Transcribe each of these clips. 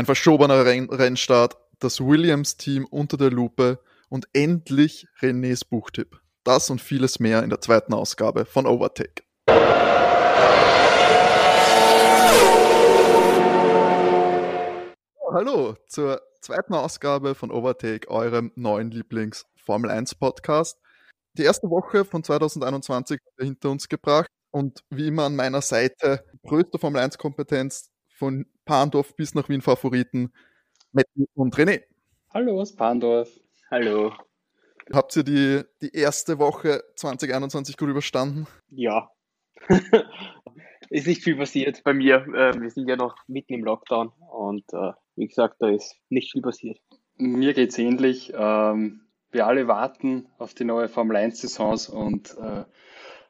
ein verschobener Renn Rennstart, das Williams-Team unter der Lupe und endlich Renés Buchtipp. Das und vieles mehr in der zweiten Ausgabe von Overtake. Hallo zur zweiten Ausgabe von Overtake, eurem neuen Lieblings-Formel 1 Podcast. Die erste Woche von 2021 hinter uns gebracht und wie immer an meiner Seite größte Formel 1 Kompetenz von Pandorf bis nach Wien Favoriten, Matti und René. Hallo aus Pandorf. Hallo. Habt ihr die, die erste Woche 2021 gut überstanden? Ja. ist nicht viel passiert bei mir. Äh, wir sind ja noch mitten im Lockdown und äh, wie gesagt, da ist nicht viel passiert. Mir geht es ähnlich. Ähm, wir alle warten auf die neue Formel 1-Saisons und äh,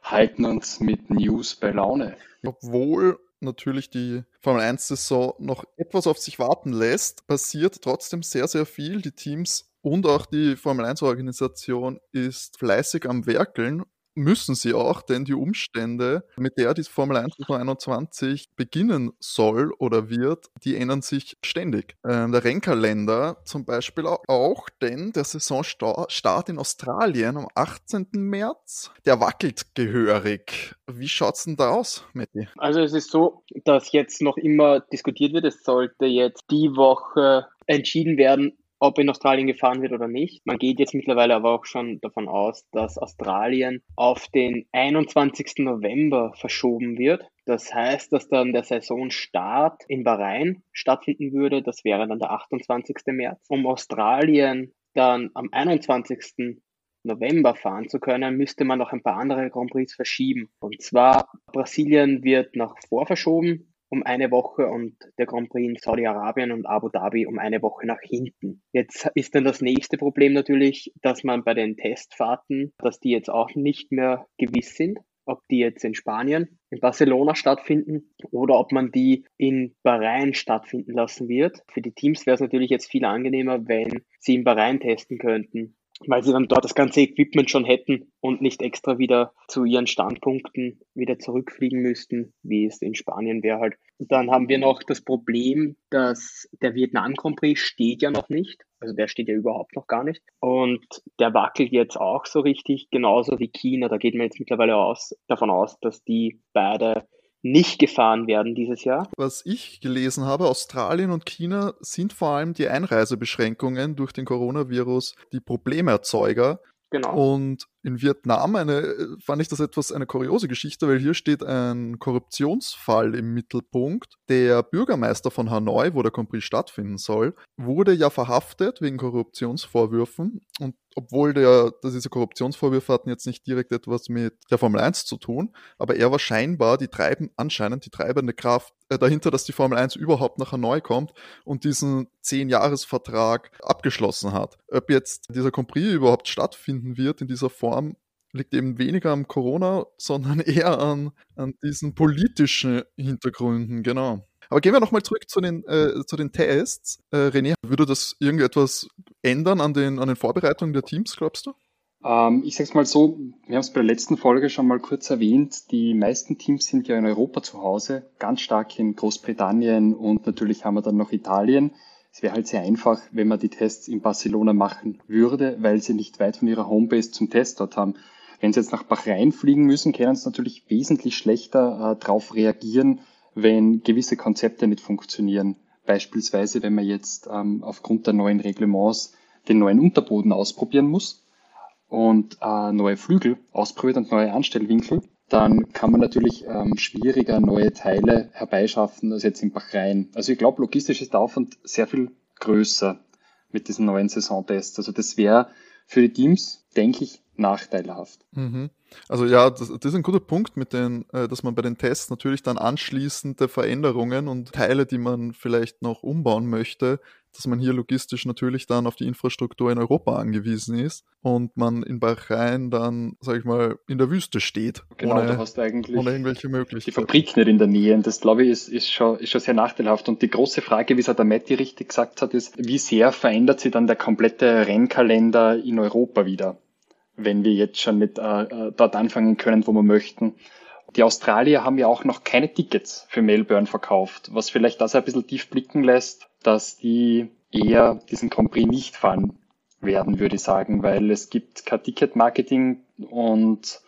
halten uns mit News bei Laune. Obwohl natürlich die Formel 1-Saison noch etwas auf sich warten lässt, passiert trotzdem sehr, sehr viel. Die Teams und auch die Formel 1-Organisation ist fleißig am Werkeln müssen sie auch, denn die Umstände, mit der die Formel 1 2021 beginnen soll oder wird, die ändern sich ständig. Ähm, der Rennkalender zum Beispiel auch, denn der Saisonstart in Australien am 18. März, der wackelt gehörig. Wie schaut's denn da aus, Matti? Also es ist so, dass jetzt noch immer diskutiert wird. Es sollte jetzt die Woche entschieden werden, ob in Australien gefahren wird oder nicht. Man geht jetzt mittlerweile aber auch schon davon aus, dass Australien auf den 21. November verschoben wird. Das heißt, dass dann der Saisonstart in Bahrain stattfinden würde. Das wäre dann der 28. März. Um Australien dann am 21. November fahren zu können, müsste man noch ein paar andere Grand Prix verschieben. Und zwar Brasilien wird nach vor verschoben, um eine Woche und der Grand Prix in Saudi-Arabien und Abu Dhabi um eine Woche nach hinten. Jetzt ist dann das nächste Problem natürlich, dass man bei den Testfahrten, dass die jetzt auch nicht mehr gewiss sind ob die jetzt in Spanien, in Barcelona stattfinden oder ob man die in Bahrain stattfinden lassen wird. Für die Teams wäre es natürlich jetzt viel angenehmer, wenn sie in Bahrain testen könnten weil sie dann dort das ganze Equipment schon hätten und nicht extra wieder zu ihren Standpunkten wieder zurückfliegen müssten, wie es in Spanien wäre halt. Dann haben wir noch das Problem, dass der Vietnam Grand Prix steht ja noch nicht. Also der steht ja überhaupt noch gar nicht. Und der wackelt jetzt auch so richtig, genauso wie China. Da geht man jetzt mittlerweile aus, davon aus, dass die beide nicht gefahren werden dieses Jahr. Was ich gelesen habe, Australien und China sind vor allem die Einreisebeschränkungen durch den Coronavirus die Problemerzeuger. Genau. Und in Vietnam eine, fand ich das etwas eine kuriose Geschichte, weil hier steht ein Korruptionsfall im Mittelpunkt. Der Bürgermeister von Hanoi, wo der Grand stattfinden soll, wurde ja verhaftet wegen Korruptionsvorwürfen und obwohl der, diese Korruptionsvorwürfe hatten jetzt nicht direkt etwas mit der Formel 1 zu tun, aber er war scheinbar die treiben, anscheinend die treibende Kraft äh, dahinter, dass die Formel 1 überhaupt nach Hanoi kommt und diesen 10-Jahres-Vertrag abgeschlossen hat. Ob jetzt dieser Grand überhaupt stattfinden wird in dieser Form, liegt eben weniger am Corona, sondern eher an, an diesen politischen Hintergründen, genau. Aber gehen wir nochmal zurück zu den, äh, zu den Tests. Äh, René, würde das irgendetwas ändern an den, an den Vorbereitungen der Teams, glaubst du? Ähm, ich sag's mal so, wir haben es bei der letzten Folge schon mal kurz erwähnt, die meisten Teams sind ja in Europa zu Hause, ganz stark in Großbritannien und natürlich haben wir dann noch Italien. Es wäre halt sehr einfach, wenn man die Tests in Barcelona machen würde, weil sie nicht weit von ihrer Homebase zum Test dort haben. Wenn sie jetzt nach Bahrain fliegen müssen, können sie natürlich wesentlich schlechter äh, darauf reagieren, wenn gewisse Konzepte nicht funktionieren. Beispielsweise, wenn man jetzt ähm, aufgrund der neuen Reglements den neuen Unterboden ausprobieren muss und äh, neue Flügel ausprobiert und neue Anstellwinkel, dann kann man natürlich ähm, schwieriger neue Teile herbeischaffen als jetzt im Bahrain. Also ich glaube, logistisch ist der Aufwand sehr viel größer mit diesen neuen Saisontests. Also das wäre für die Teams, denke ich, nachteilhaft. Mhm. Also ja, das, das, ist ein guter Punkt mit den, äh, dass man bei den Tests natürlich dann anschließende Veränderungen und Teile, die man vielleicht noch umbauen möchte, dass man hier logistisch natürlich dann auf die Infrastruktur in Europa angewiesen ist und man in Bahrain dann, sag ich mal, in der Wüste steht. Genau, ohne, da hast du eigentlich ohne irgendwelche Möglichkeiten. Die Fabrik nicht in der Nähe. Und das, glaube ich, ist, ist, schon, ist schon sehr nachteilhaft. Und die große Frage, wie es der Matti richtig gesagt hat, ist, wie sehr verändert sich dann der komplette Rennkalender in Europa wieder? wenn wir jetzt schon nicht äh, äh, dort anfangen können, wo wir möchten. Die Australier haben ja auch noch keine Tickets für Melbourne verkauft, was vielleicht das ein bisschen tief blicken lässt, dass die eher diesen Grand Prix nicht fahren werden, würde ich sagen, weil es gibt kein Ticket-Marketing und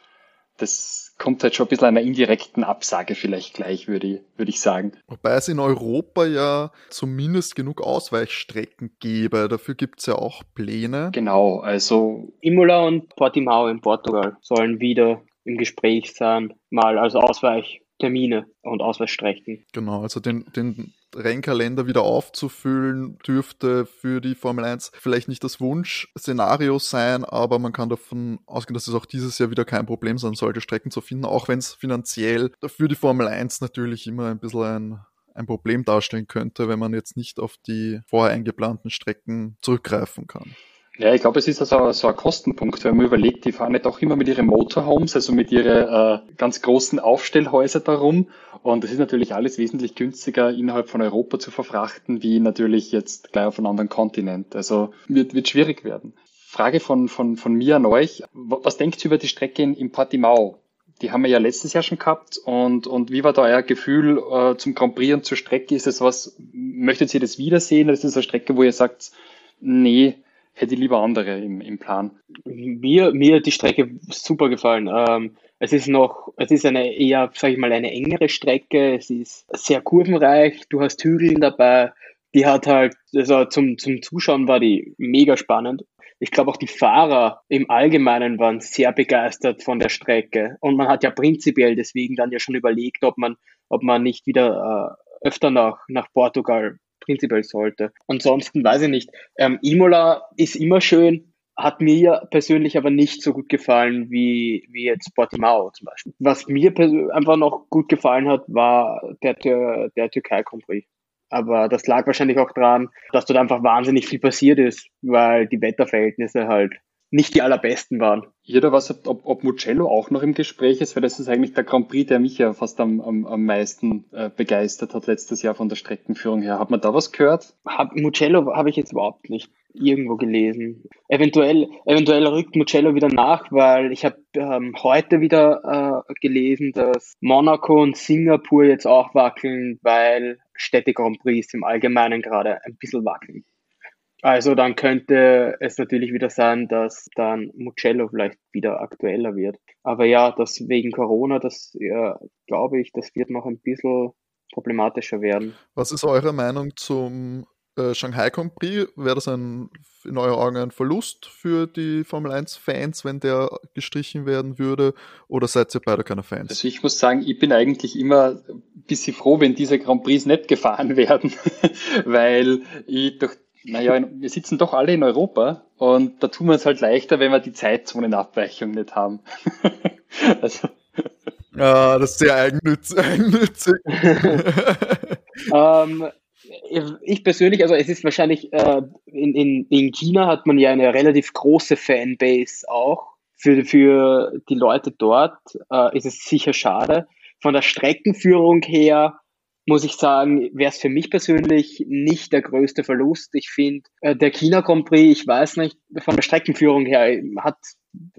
das kommt halt schon ein bisschen einer indirekten Absage vielleicht gleich, würde ich, würde ich sagen. Wobei es in Europa ja zumindest genug Ausweichstrecken gäbe. Dafür gibt es ja auch Pläne. Genau, also. Imola und Portimao in Portugal sollen wieder im Gespräch sein, mal als Ausweichtermine und Ausweichstrecken. Genau, also den, den Rennkalender wieder aufzufüllen, dürfte für die Formel 1 vielleicht nicht das Wunschszenario sein, aber man kann davon ausgehen, dass es auch dieses Jahr wieder kein Problem sein sollte, Strecken zu finden, auch wenn es finanziell für die Formel 1 natürlich immer ein bisschen ein, ein Problem darstellen könnte, wenn man jetzt nicht auf die vorher eingeplanten Strecken zurückgreifen kann. Ja, ich glaube, es ist also so ein Kostenpunkt, wenn man überlegt, die fahren nicht auch immer mit ihren Motorhomes, also mit ihren äh, ganz großen Aufstellhäuser darum. Und es ist natürlich alles wesentlich günstiger innerhalb von Europa zu verfrachten, wie natürlich jetzt gleich auf einem anderen Kontinent. Also wird, wird schwierig werden. Frage von, von, von mir an euch. Was denkt ihr über die Strecke in, in? Die haben wir ja letztes Jahr schon gehabt. Und, und wie war da euer Gefühl äh, zum Grand Prix und zur Strecke? Ist das was, möchtet ihr das wiedersehen? Ist das eine Strecke, wo ihr sagt, nee, hätte ich lieber andere im, im Plan. Mir, mir hat die Strecke super gefallen. Ähm, es ist noch, es ist eine eher, sage ich mal, eine engere Strecke. Es ist sehr kurvenreich. Du hast Hügel dabei. Die hat halt, also zum, zum Zuschauen war die mega spannend. Ich glaube auch die Fahrer im Allgemeinen waren sehr begeistert von der Strecke. Und man hat ja prinzipiell deswegen dann ja schon überlegt, ob man, ob man nicht wieder äh, öfter nach, nach Portugal prinzipiell sollte. Ansonsten weiß ich nicht. Ähm, Imola ist immer schön, hat mir persönlich aber nicht so gut gefallen wie, wie jetzt Portimao zum Beispiel. Was mir einfach noch gut gefallen hat, war der, der, der Türkei Grand Prix. Aber das lag wahrscheinlich auch daran, dass dort einfach wahnsinnig viel passiert ist, weil die Wetterverhältnisse halt nicht die allerbesten waren. Jeder was, ob, ob Mugello auch noch im Gespräch ist, weil das ist eigentlich der Grand Prix, der mich ja fast am, am, am meisten äh, begeistert hat letztes Jahr von der Streckenführung her. Hat man da was gehört? Hab, Mugello habe ich jetzt überhaupt nicht irgendwo gelesen. Eventuell, eventuell rückt Mugello wieder nach, weil ich habe ähm, heute wieder äh, gelesen, dass Monaco und Singapur jetzt auch wackeln, weil Städte Grand Prix im Allgemeinen gerade ein bisschen wackeln. Also dann könnte es natürlich wieder sein, dass dann Mugello vielleicht wieder aktueller wird. Aber ja, das wegen Corona, das ja, glaube ich, das wird noch ein bisschen problematischer werden. Was ist eure Meinung zum äh, Shanghai Grand Prix? Wäre das ein, in euren Augen ein Verlust für die Formel 1-Fans, wenn der gestrichen werden würde? Oder seid ihr beide keine Fans? Also ich muss sagen, ich bin eigentlich immer ein bisschen froh, wenn diese Grand Prix nicht gefahren werden, weil ich durch naja, wir sitzen doch alle in Europa und da tun wir es halt leichter, wenn wir die Zeitzonenabweichung nicht haben. also. Ja, das ist sehr eigennützig. ähm, ich persönlich, also es ist wahrscheinlich, äh, in, in, in China hat man ja eine relativ große Fanbase auch. Für, für die Leute dort äh, ist es sicher schade. Von der Streckenführung her muss ich sagen, wäre es für mich persönlich nicht der größte Verlust. Ich finde, äh, der China Grand Prix, ich weiß nicht, von der Streckenführung her hat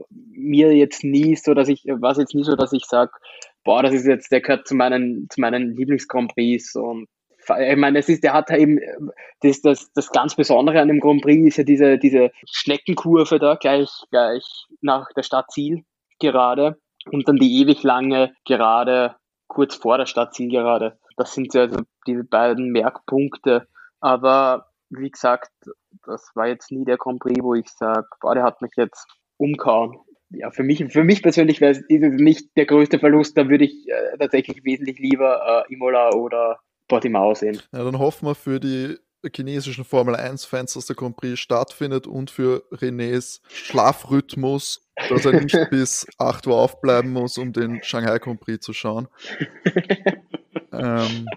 mir jetzt nie so, dass ich, war es jetzt nie so, dass ich sage, boah, das ist jetzt, der gehört zu meinen, zu meinen Lieblings-Grand Prix und ich meine, es ist, der hat eben, das, das, das ganz Besondere an dem Grand Prix ist ja diese, diese Schneckenkurve da gleich, gleich nach der Stadt Ziel gerade und dann die ewig lange Gerade kurz vor der Stadt Ziel gerade. Das sind ja also die beiden Merkpunkte. Aber wie gesagt, das war jetzt nie der Grand Prix, wo ich sage, boah, der hat mich jetzt umkauen. Ja, für mich, für mich persönlich wäre es nicht der größte Verlust. Da würde ich äh, tatsächlich wesentlich lieber äh, Imola oder Portimao sehen. Ja, dann hoffen wir für die chinesischen Formel 1-Fans, dass der Grand Prix stattfindet und für Renés Schlafrhythmus, dass er nicht bis 8 Uhr aufbleiben muss, um den Shanghai Grand Prix zu schauen. ähm,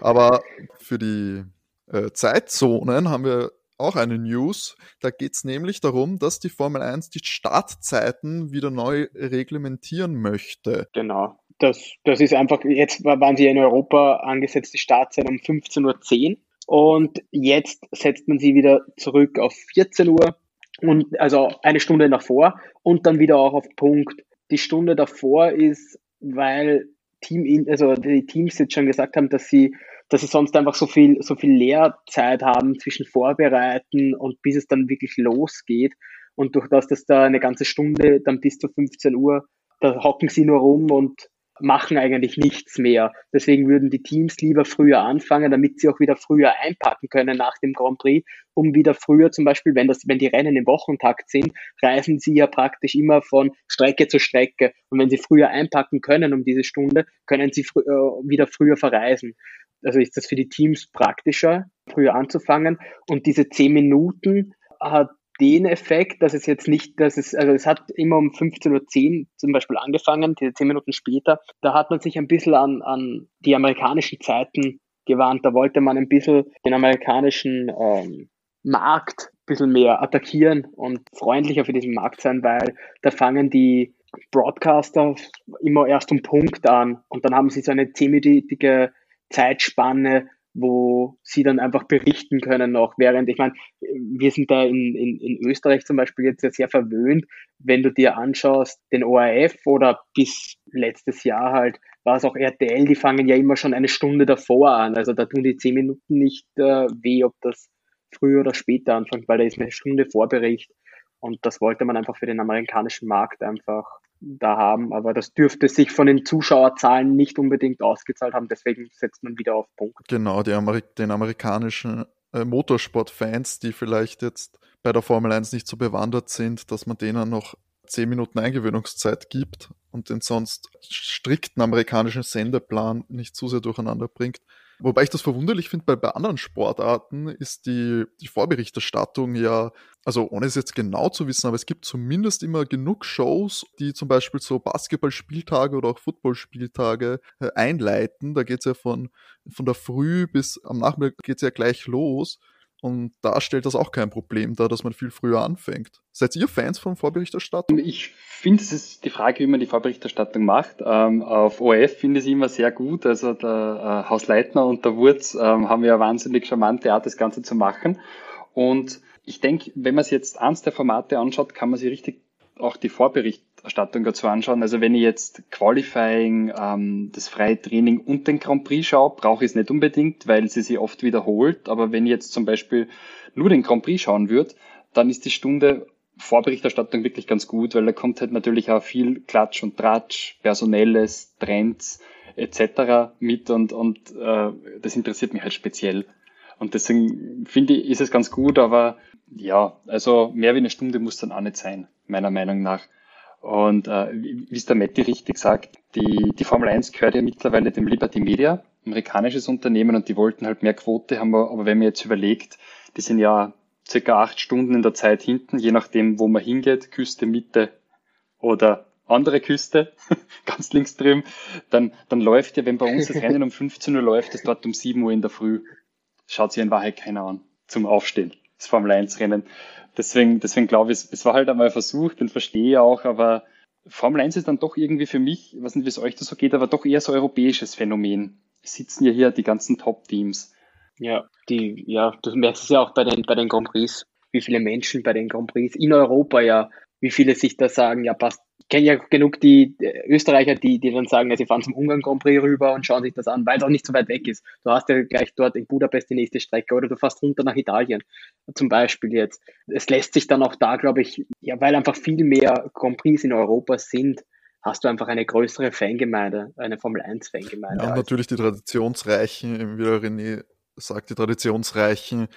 aber für die äh, Zeitzonen haben wir auch eine News. Da geht es nämlich darum, dass die Formel 1 die Startzeiten wieder neu reglementieren möchte. Genau. Das, das ist einfach, jetzt waren sie in Europa angesetzt, die Startzeit um 15.10 Uhr und jetzt setzt man sie wieder zurück auf 14 Uhr und also eine Stunde davor und dann wieder auch auf Punkt. Die Stunde davor ist weil Team, also die Teams jetzt schon gesagt haben, dass sie, dass sie sonst einfach so viel, so viel Lehrzeit haben zwischen Vorbereiten und bis es dann wirklich losgeht. Und durch das, dass da eine ganze Stunde dann bis zu 15 Uhr, da hocken sie nur rum und machen eigentlich nichts mehr. Deswegen würden die Teams lieber früher anfangen, damit sie auch wieder früher einpacken können nach dem Grand Prix, um wieder früher zum Beispiel, wenn das, wenn die Rennen im Wochentakt sind, reisen sie ja praktisch immer von Strecke zu Strecke. Und wenn sie früher einpacken können um diese Stunde, können sie fr äh, wieder früher verreisen. Also ist das für die Teams praktischer, früher anzufangen. Und diese zehn Minuten hat den Effekt, dass es jetzt nicht, dass es, also es hat immer um 15.10 Uhr zum Beispiel angefangen, diese zehn Minuten später, da hat man sich ein bisschen an, an die amerikanischen Zeiten gewarnt. Da wollte man ein bisschen den amerikanischen ähm, Markt ein bisschen mehr attackieren und freundlicher für diesen Markt sein, weil da fangen die Broadcaster immer erst um Punkt an und dann haben sie so eine zehnminütige Zeitspanne, wo sie dann einfach berichten können noch, während ich meine, wir sind da in, in, in Österreich zum Beispiel jetzt sehr verwöhnt, wenn du dir anschaust, den ORF oder bis letztes Jahr halt war es auch RTL, die fangen ja immer schon eine Stunde davor an. Also da tun die zehn Minuten nicht äh, weh, ob das früher oder später anfängt, weil da ist eine Stunde Vorbericht. Und das wollte man einfach für den amerikanischen Markt einfach da haben. Aber das dürfte sich von den Zuschauerzahlen nicht unbedingt ausgezahlt haben. Deswegen setzt man wieder auf Punkt. Genau, Ameri den amerikanischen äh, Motorsportfans, die vielleicht jetzt bei der Formel 1 nicht so bewandert sind, dass man denen noch zehn Minuten Eingewöhnungszeit gibt und den sonst strikten amerikanischen Sendeplan nicht zu sehr durcheinander bringt. Wobei ich das verwunderlich finde, bei, bei anderen Sportarten ist die, die Vorberichterstattung ja, also ohne es jetzt genau zu wissen, aber es gibt zumindest immer genug Shows, die zum Beispiel so Basketballspieltage oder auch Footballspieltage äh, einleiten. Da geht es ja von, von der Früh bis am Nachmittag geht es ja gleich los. Und da stellt das auch kein Problem dar, dass man viel früher anfängt. Seid ihr Fans von Vorberichterstattung? Ich finde, es ist die Frage, wie man die Vorberichterstattung macht. Ähm, auf ORF finde ich es immer sehr gut. Also der äh, Hausleitner und der Wurz ähm, haben ja wahnsinnig charmante Art, das Ganze zu machen. Und ich denke, wenn man sich jetzt eins der Formate anschaut, kann man sich richtig auch die Vorberichterstattung dazu anschauen. Also wenn ich jetzt Qualifying, ähm, das freie Training und den Grand Prix schaue, brauche ich es nicht unbedingt, weil sie sich oft wiederholt. Aber wenn ich jetzt zum Beispiel nur den Grand Prix schauen würde, dann ist die Stunde Vorberichterstattung wirklich ganz gut, weil da kommt halt natürlich auch viel Klatsch und Tratsch, Personelles, Trends etc. mit und, und äh, das interessiert mich halt speziell. Und deswegen finde ich, ist es ganz gut, aber ja, also mehr wie eine Stunde muss dann auch nicht sein, meiner Meinung nach. Und äh, wie es der Matti richtig sagt, die, die Formel 1 gehört ja mittlerweile dem Liberty Media, amerikanisches Unternehmen, und die wollten halt mehr Quote haben, aber wenn man jetzt überlegt, die sind ja circa acht Stunden in der Zeit hinten, je nachdem, wo man hingeht, Küste, Mitte oder andere Küste, ganz links drüben, dann, dann läuft ja, wenn bei uns das Rennen um 15 Uhr läuft, das dort um 7 Uhr in der Früh. Schaut sich in Wahrheit keiner an zum Aufstehen das Formel 1 Rennen. Deswegen, deswegen glaube ich, es war halt einmal ein Versuch, den verstehe auch, aber Formel 1 ist dann doch irgendwie für mich, ich weiß nicht, wie es euch da so geht, aber doch eher so europäisches Phänomen. Sitzen ja hier die ganzen Top-Teams. Ja, die, ja, du merkst es ja auch bei den, bei den Grand Prix, wie viele Menschen bei den Grand Prix in Europa ja, wie viele sich da sagen, ja, passt kenne ja genug die Österreicher, die, die dann sagen, ja, sie fahren zum Ungarn Grand Prix rüber und schauen sich das an, weil es auch nicht so weit weg ist. Du hast ja gleich dort in Budapest die nächste Strecke oder du fährst runter nach Italien, zum Beispiel jetzt. Es lässt sich dann auch da, glaube ich, ja, weil einfach viel mehr Grand Prix in Europa sind, hast du einfach eine größere Fangemeinde, eine Formel 1 Fangemeinde. Ja, natürlich die traditionsreichen, wie der René sagt, die traditionsreichen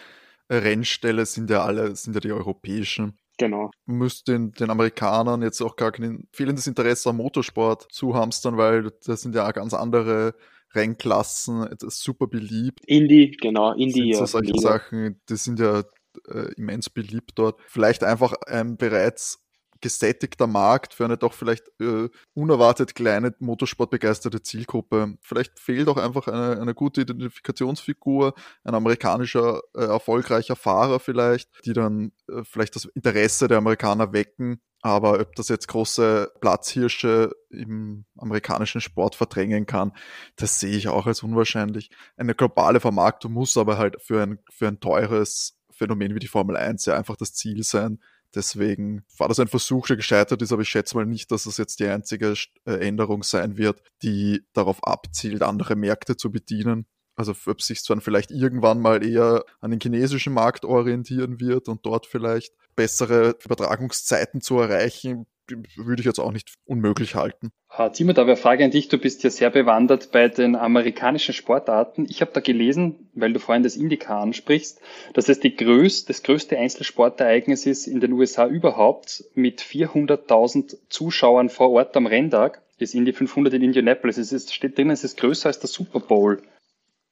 Rennställe sind ja alle, sind ja die europäischen. Genau. Müsste den, den Amerikanern jetzt auch gar kein fehlendes Interesse am Motorsport zuhamstern, weil das sind ja ganz andere Rennklassen, das ist super beliebt. Indie, genau, Indie. So solche ja, Sachen, die sind ja äh, immens beliebt dort. Vielleicht einfach ein bereits gesättigter Markt für eine doch vielleicht äh, unerwartet kleine motorsportbegeisterte Zielgruppe. Vielleicht fehlt auch einfach eine, eine gute Identifikationsfigur, ein amerikanischer äh, erfolgreicher Fahrer vielleicht, die dann äh, vielleicht das Interesse der Amerikaner wecken. Aber ob das jetzt große Platzhirsche im amerikanischen Sport verdrängen kann, das sehe ich auch als unwahrscheinlich. Eine globale Vermarktung muss aber halt für ein, für ein teures Phänomen wie die Formel 1 ja einfach das Ziel sein, Deswegen war das ein Versuch, der gescheitert ist, aber ich schätze mal nicht, dass es jetzt die einzige äh, Änderung sein wird, die darauf abzielt, andere Märkte zu bedienen. Also ob sich dann vielleicht irgendwann mal eher an den chinesischen Markt orientieren wird und dort vielleicht bessere Übertragungszeiten zu erreichen, würde ich jetzt auch nicht unmöglich halten. Timo, da wäre Frage an dich. Du bist ja sehr bewandert bei den amerikanischen Sportarten. Ich habe da gelesen, weil du vorhin das Indica ansprichst, dass es die größte, das größte Einzelsportereignis ist in den USA überhaupt mit 400.000 Zuschauern vor Ort am Renntag. Das Indy 500 in Indianapolis. Es ist, steht drin, es ist größer als der Super Bowl.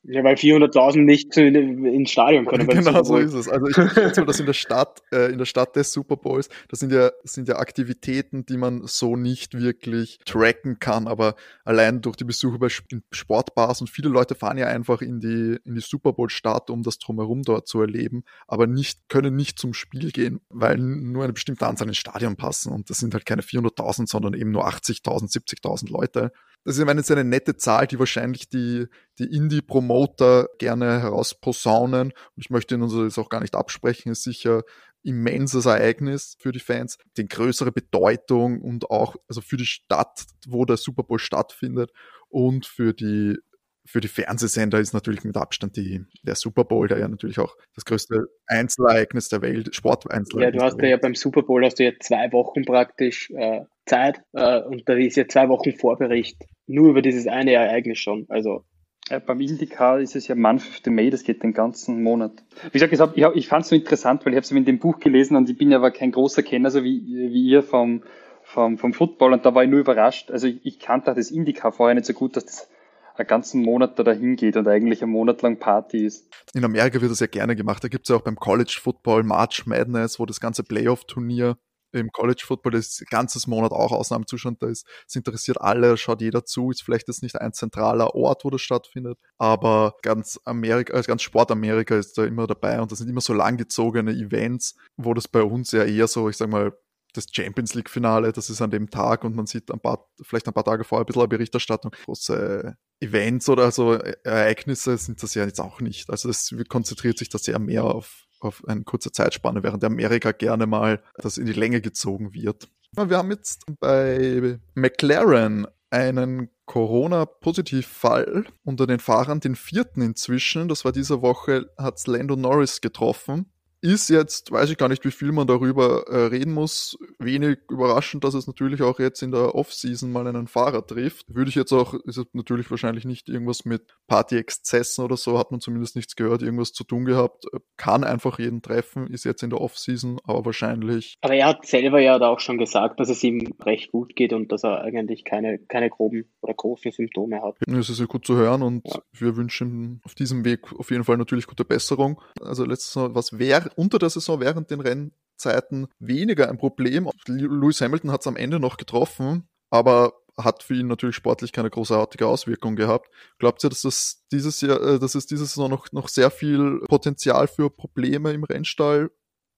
Ja, weil 400.000 nicht ins Stadion können. Genau so ist es. Also ich schätze mal, dass in der Stadt, äh, in der Stadt des Super Bowls, das sind ja, sind ja Aktivitäten, die man so nicht wirklich tracken kann, aber allein durch die Besuche bei Sportbars und viele Leute fahren ja einfach in die, in die Super Bowl Stadt, um das drumherum dort zu erleben, aber nicht, können nicht zum Spiel gehen, weil nur eine bestimmte Anzahl ins Stadion passen und das sind halt keine 400.000, sondern eben nur 80.000, 70.000 Leute. Das ist, ich eine nette Zahl, die wahrscheinlich die, die Indie-Promoter gerne herausposaunen. Und ich möchte Ihnen das auch gar nicht absprechen, ist sicher immenses Ereignis für die Fans, die größere Bedeutung und auch also für die Stadt, wo der Super Bowl stattfindet und für die für die Fernsehsender ist natürlich mit Abstand die, der Super Bowl, der ja natürlich auch das größte Einzelereignis der Welt, Sporteinzelereignis. Ja, du hast ja beim Super Bowl hast du ja zwei Wochen praktisch äh, Zeit äh, und da ist ja zwei Wochen Vorbericht nur über dieses eine Ereignis schon. Also ja, beim IndyCar ist es ja Month of the May, das geht den ganzen Monat. Wie gesagt, ich, ich fand es so interessant, weil ich habe es in dem Buch gelesen und ich bin ja aber kein großer Kenner, so wie, wie ihr vom, vom, vom Football und da war ich nur überrascht. Also ich, ich kannte das IndyCar vorher nicht so gut, dass das einen ganzen Monat da dahin geht und eigentlich einen Monat lang Party ist. In Amerika wird das ja gerne gemacht. Da gibt es ja auch beim College Football March Madness, wo das ganze Playoff-Turnier im College Football das ganzes Monat auch Ausnahmezustand da ist. Es interessiert alle, schaut jeder zu. Ist vielleicht jetzt nicht ein zentraler Ort, wo das stattfindet, aber ganz Amerika, also ganz Sportamerika ist da immer dabei und das sind immer so langgezogene Events, wo das bei uns ja eher so, ich sag mal, das Champions League Finale, das ist an dem Tag und man sieht ein paar, vielleicht ein paar Tage vorher ein bisschen Berichterstattung. Große Events oder so Ereignisse sind das ja jetzt auch nicht. Also es konzentriert sich da sehr mehr auf auf eine kurze Zeitspanne, während Amerika gerne mal das in die Länge gezogen wird. Wir haben jetzt bei McLaren einen Corona-Positivfall unter den Fahrern, den vierten inzwischen. Das war diese Woche, hat Lando Norris getroffen ist jetzt, weiß ich gar nicht, wie viel man darüber äh, reden muss. Wenig überraschend, dass es natürlich auch jetzt in der Off-Season mal einen Fahrer trifft. Würde ich jetzt auch, ist natürlich wahrscheinlich nicht irgendwas mit Party-Exzessen oder so, hat man zumindest nichts gehört, irgendwas zu tun gehabt. Kann einfach jeden treffen, ist jetzt in der Off-Season, aber wahrscheinlich. Aber er hat selber ja da auch schon gesagt, dass es ihm recht gut geht und dass er eigentlich keine, keine groben oder großen Symptome hat. Das ist ja gut zu hören und ja. wir wünschen auf diesem Weg auf jeden Fall natürlich gute Besserung. Also letztes Mal, was wäre unter der Saison während den Rennzeiten weniger ein Problem. Lewis Hamilton hat es am Ende noch getroffen, aber hat für ihn natürlich sportlich keine großartige Auswirkung gehabt. Glaubt ihr, dass das dieses Jahr, äh, dass es diese Saison noch, noch sehr viel Potenzial für Probleme im Rennstall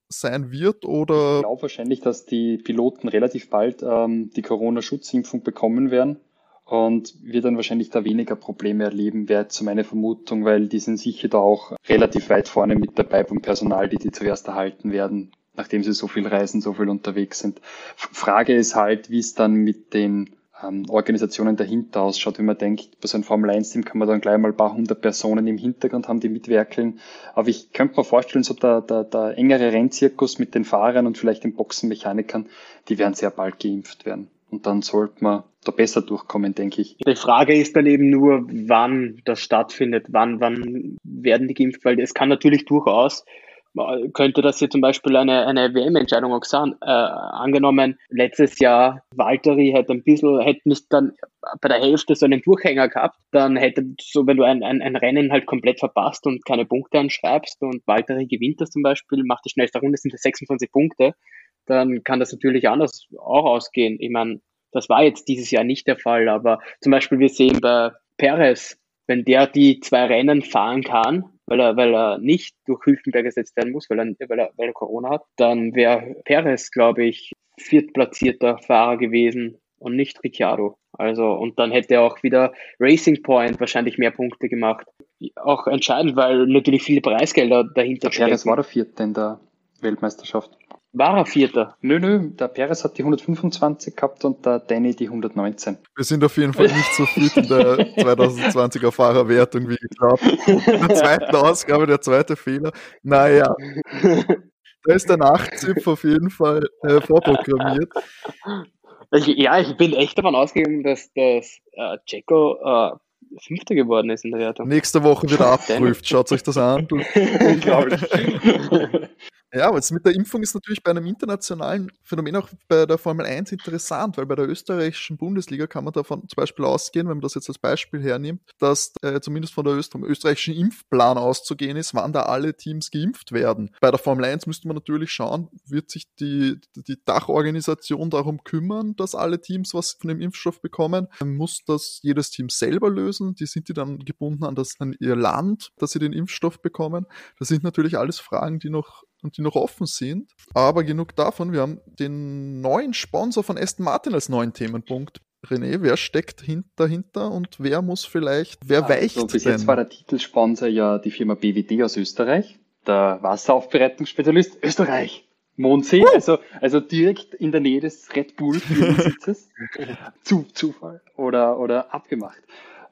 sein wird oder? Ich glaube wahrscheinlich, dass die Piloten relativ bald ähm, die Corona-Schutzimpfung bekommen werden und wir dann wahrscheinlich da weniger Probleme erleben, wäre zu meine Vermutung, weil die sind sicher da auch relativ weit vorne mit dabei beim Personal, die die zuerst erhalten werden, nachdem sie so viel reisen, so viel unterwegs sind. Frage ist halt, wie es dann mit den ähm, Organisationen dahinter ausschaut, wenn man denkt, bei so einem Formel 1 Team kann man dann gleich mal ein paar hundert Personen im Hintergrund haben, die mitwerkeln. Aber ich könnte mir vorstellen, so der, der, der engere Rennzirkus mit den Fahrern und vielleicht den Boxenmechanikern, die werden sehr bald geimpft werden. Und dann sollte man da besser durchkommen, denke ich. Die Frage ist dann eben nur, wann das stattfindet, wann, wann werden die geimpft, weil es kann natürlich durchaus könnte das hier zum Beispiel eine, eine WM-Entscheidung auch sein. Äh, angenommen, letztes Jahr Valtteri hätte ein bisschen, hätte nicht dann bei der Hälfte so einen Durchhänger gehabt, dann hätte so, wenn du ein, ein, ein Rennen halt komplett verpasst und keine Punkte anschreibst und Valtteri gewinnt das zum Beispiel, macht die schnellste Runde, sind das 26 Punkte, dann kann das natürlich anders auch ausgehen. Ich meine, das war jetzt dieses Jahr nicht der Fall, aber zum Beispiel wir sehen bei Perez, wenn der die zwei Rennen fahren kann, weil er, weil er nicht durch Hülkenberg gesetzt werden muss, weil er, weil er, weil er Corona hat, dann wäre Perez, glaube ich, viertplatzierter Fahrer gewesen und nicht Ricciardo. Also, und dann hätte er auch wieder Racing Point wahrscheinlich mehr Punkte gemacht. Auch entscheidend, weil natürlich viele Preisgelder dahinter stehen. Perez war der Vierte in der Weltmeisterschaft. War er Vierter? Nö, nö, der Perez hat die 125 gehabt und der Danny die 119. Wir sind auf jeden Fall nicht so fit in der 2020er Fahrerwertung wie geglaubt. In der zweiten Ausgabe der zweite Fehler. Naja, da ist der Nachzipf auf jeden Fall äh, vorprogrammiert. Ich, ja, ich bin echt davon ausgegangen, dass, dass äh, Jacko äh, Fünfter geworden ist in der Wertung. Nächste Woche wieder abprüft. Schaut euch das an. Unglaublich. Ja, aber jetzt mit der Impfung ist natürlich bei einem internationalen Phänomen auch bei der Formel 1 interessant, weil bei der österreichischen Bundesliga kann man davon zum Beispiel ausgehen, wenn man das jetzt als Beispiel hernimmt, dass äh, zumindest von der Öst vom österreichischen Impfplan auszugehen ist, wann da alle Teams geimpft werden. Bei der Formel 1 müsste man natürlich schauen, wird sich die, die Dachorganisation darum kümmern, dass alle Teams was von dem Impfstoff bekommen? Muss das jedes Team selber lösen? Die sind die dann gebunden an, das, an ihr Land, dass sie den Impfstoff bekommen? Das sind natürlich alles Fragen, die noch und die noch offen sind. Aber genug davon, wir haben den neuen Sponsor von Aston Martin als neuen Themenpunkt. René, wer steckt dahinter und wer muss vielleicht, wer also, weicht Bis denn? jetzt war der Titelsponsor ja die Firma BWD aus Österreich, der Wasseraufbereitungsspezialist Österreich. Mondsee, uh. also, also direkt in der Nähe des Red Bull Sitzes. Zu, Zufall oder, oder abgemacht.